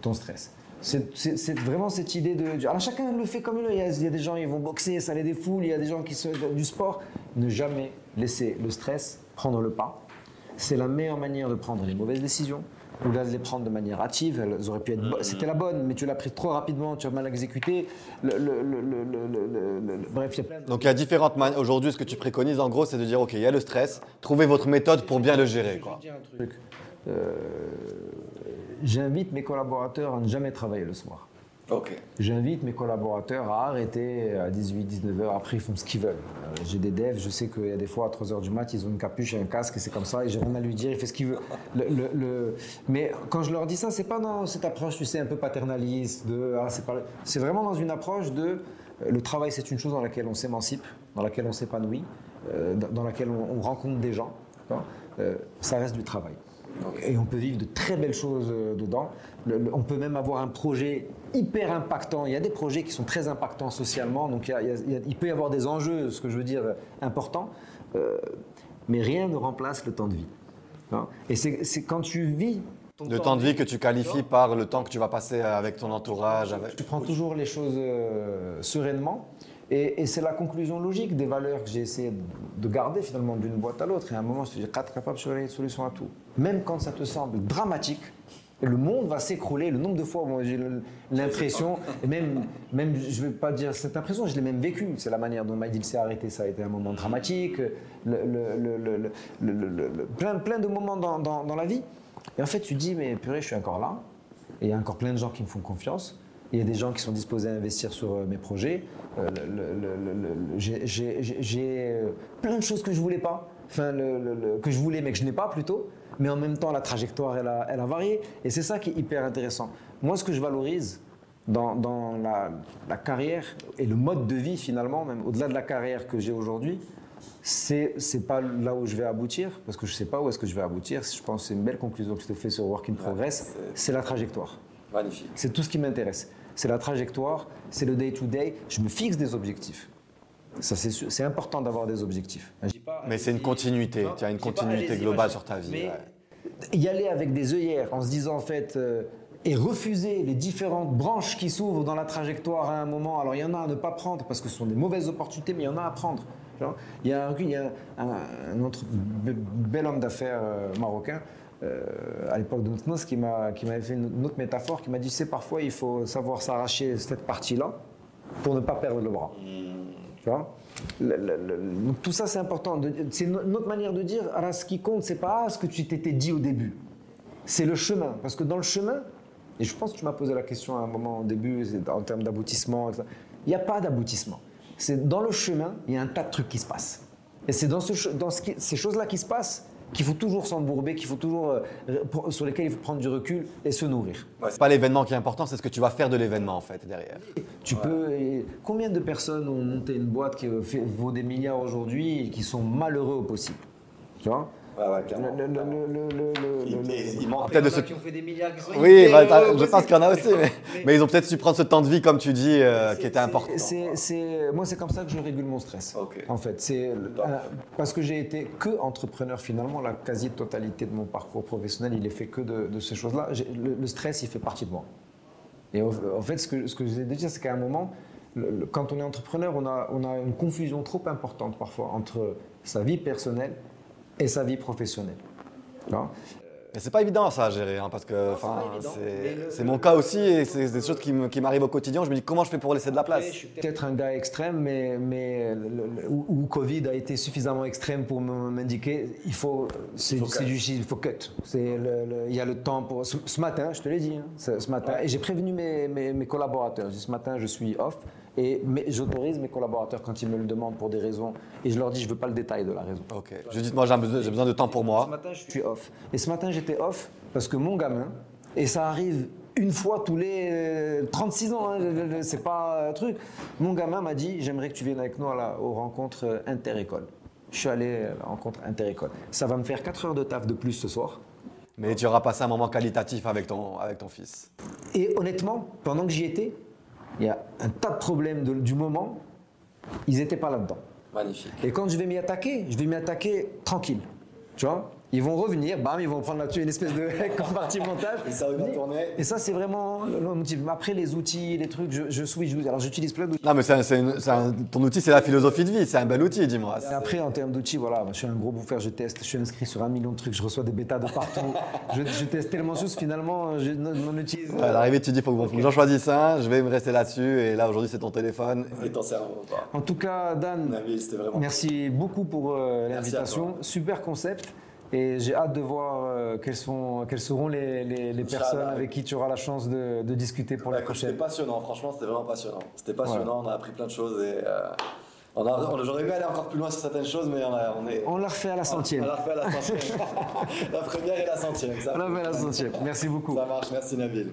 ton stress. C'est vraiment cette idée de. Alors chacun le fait comme il veut. Il y a, il y a des gens qui vont boxer, ça les défoule. Il y a des gens qui sont du sport. Ne jamais laisser le stress prendre le pas. C'est la meilleure manière de prendre les mauvaises décisions ou là de les prendre de manière hâtive. Elles auraient pu être. bo- C'était la bonne, mais tu l'as prise trop rapidement. Tu as mal exécuté. Le- le- le- bref, il y a plein de. Donc il y a différentes manières. Aujourd'hui, ce que tu préconises, en gros, c'est de dire ok, il y a le stress, trouvez votre méthode pour bien le gérer. Quoi. Euh, J'invite mes collaborateurs à ne jamais travailler le soir. Ok. J'invite mes collaborateurs à arrêter à 18-19 heures. Après, ils font ce qu'ils veulent. Euh, J'ai des devs, je sais qu'il y a des fois à 3 heures du mat, ils ont une capuche et un casque et c'est comme ça. Et j'ai rien à lui dire, il fait ce qu'il veut. Le- le- le- Mais quand je leur dis ça, c'est pas dans cette approche, tu sais, un peu paternaliste. De, ah, c'est pas- c'est vraiment dans une approche de euh, le travail, c'est une chose dans laquelle on s'émancipe, dans laquelle on s'épanouit, euh, dans laquelle on, on rencontre des gens. Euh, ça reste du travail. Et on peut vivre de très belles choses euh, dedans. Le- le- on peut même avoir un projet hyper impactant. Il y a des projets qui sont très impactants socialement, donc il, y a- il y a- il y a- il peut y avoir des enjeux, ce que je veux dire, euh, importants. Euh, mais rien ne remplace le temps de vie. hein. Et c'est quand tu vis Le temps de vie que tu qualifies par le temps que tu vas passer avec ton entourage. Avec... tu prends toujours les choses euh, sereinement. Et, et c'est la conclusion logique des valeurs que j'ai essayé de garder finalement d'une boîte à l'autre. Et à un moment, je te dis, être capable de trouver une solution à tout. Même quand ça te semble dramatique, le monde va s'écrouler. Le nombre de fois où j'ai l'impression, même, même, je ne vais pas dire cette impression, je l'ai même vécu. C'est la manière dont Maïdil s'est arrêté, ça a été un moment dramatique. Le- le- le- le- le- le- le- le- plein, plein de moments dans, dans- dans la vie. Et en fait, tu dis, mais purée, je suis encore là. Et il y a encore plein de gens qui me font confiance. Il y a des gens qui sont disposés à investir sur euh, mes projets. Euh, j'ai- euh, plein de choses que je voulais pas, enfin que je voulais mais que je n'ai pas plutôt. Mais en même temps, la trajectoire, elle a, elle a varié. Et c'est ça qui est hyper intéressant. Moi, ce que je valorise dans, dans la, la carrière et le mode de vie finalement, même au-delà de la carrière que j'ai aujourd'hui, c'est c'est pas là où je vais aboutir, parce que je sais pas où est-ce que je vais aboutir. Je pense que c'est une belle conclusion que je te fais sur Work in Progress. C'est la trajectoire. Magnifique. C'est tout ce qui m'intéresse. C'est la trajectoire, c'est le day-to-day. Je me fixe des objectifs. Ça, c'est sûr. C'est important d'avoir des objectifs. Mais c'est une continuité. Tu as une continuité globale sur ta vie. Mais ouais. y aller avec des œillères en se disant en fait euh, et refuser les différentes branches qui s'ouvrent dans la trajectoire à un moment. Alors il y en a à ne pas prendre parce que ce sont des mauvaises opportunités, mais il y en a à prendre. Il y a un, il y a un, un autre be- bel homme d'affaires euh, marocain euh, à l'époque de Noutnos qui m'a qui m'avait fait une, une autre métaphore qui m'a dit c'est parfois il faut savoir s'arracher cette partie-là pour ne pas perdre le bras. Tout ça c'est important. C'est no- notre manière de dire alors, ce qui compte c'est pas ce que tu t'étais dit au début, c'est le chemin. Parce que dans le chemin, et je pense que tu m'as posé la question à un moment au début en termes d'aboutissement, il n'y a pas d'aboutissement. C'est dans le chemin, il y a un tas de trucs qui se passent. Et c'est dans, ces choses-là qui se passent qu'il faut toujours s'embourber, qu'il faut toujours euh, sur lesquelles il faut prendre du recul et se nourrir. C'est pas l'événement qui est important, c'est ce que tu vas faire de l'événement en fait derrière. Tu peux. et combien de personnes ont monté une boîte qui fait- vaut des milliards aujourd'hui et qui sont malheureux au possible? Tu vois? Il- manque Peut-être de ce- qui ont fait des milliards qui sont Oui, hyper bah, au je pense qu'il y en a aussi, mais, ils ont peut-être su prendre ce temps de vie, comme tu dis, euh, qui était important. c'est- moi, c'est comme ça que je régule mon stress. En fait, c'est Top. euh, parce que j'ai été que entrepreneur finalement. La quasi-totalité de mon parcours professionnel, il est fait que de, de ces choses-là. Le, le stress, il fait partie de moi. Et en, en fait, ce que, ce que j'ai dit, c'est qu'à un moment, le- le- quand on est entrepreneur, on a, on a une confusion trop importante parfois entre sa vie personnelle et sa vie professionnelle. Vois Mais c'est pas évident ça à gérer, hein, parce que évident, c'est mon cas aussi, et c'est des choses qui m'arrivent au quotidien. Je me dis comment je fais pour laisser de la place. Je suis peut-être un gars extrême, mais, mais le- le- où, où Covid a été suffisamment extrême pour me- m'indiquer, il faut, c'est du il faut cut. C'est le- le- il y a le temps pour. Ce, ce matin, je te l'ai dit, hein, ce, ce matin, et j'ai prévenu mes, mes- mes collaborateurs. Ce matin, je suis off, et mais j'autorise mes collaborateurs quand ils me le demandent pour des raisons, et je leur dis, je veux pas le détail de la raison. Ok. Je dis moi j'ai besoin, j'ai besoin de temps pour Ce moi. matin, je suis off. Et ce matin, j'étais off parce que mon gamin, et ça arrive une fois tous les euh, 36 ans, hein, c'est pas un truc. Mon gamin m'a dit J'aimerais que tu viennes avec nous à la- aux rencontres euh, inter-école. Je suis allé à la rencontre inter-école. Ça va me faire 4 heures de taf de plus ce soir. Mais tu auras passé un moment qualitatif avec ton, avec ton fils. Et honnêtement, pendant que j'y étais, il y a un tas de problèmes de- du moment, ils n'étaient pas là-dedans. Magnifique. Et quand je vais m'y attaquer, je vais m'y attaquer tranquille. Tu vois? Ils vont revenir, bam, ils vont prendre là-dessus une espèce de compartimentage. Et ça va tourner. Et ça, c'est vraiment le motif. Après, les outils, les trucs, je, je switch. Alors, j'utilise plein d'outils. Non mais c'est un- c'est une- c'est un- ton outil c'est la philosophie de vie, c'est un bel outil, dis-moi. Et après, en termes d'outils, voilà, je suis un gros bouffeur, je teste, je suis inscrit sur un million de trucs, je reçois des bêtas de partout. je, je teste tellement de choses, finalement, je n'en utilise. À l'arrivée tu dis faut, faut que j'en choisisse un, je vais me rester là-dessus, et là aujourd'hui c'est ton téléphone. Et ton cerveau. En tout cas, Dan, vraiment. Merci beaucoup pour euh, l'invitation. Super concept. Et j'ai hâte de voir euh, quelles, sont, quelles seront les, les- les personnes avec qui tu auras la chance de, de discuter pour la Bah, C'était prochaine. passionnant, franchement, c'était vraiment passionnant. C'était passionnant, on a appris plein de choses et. euh, on a- on- J'aurais aimé aller encore plus loin sur certaines choses, mais on, a- on est. On la refait à la centième. On l'a refait à la centième. la première et la centième. ça. On la refait à la centième. Merci beaucoup. Ça marche, merci Nabil.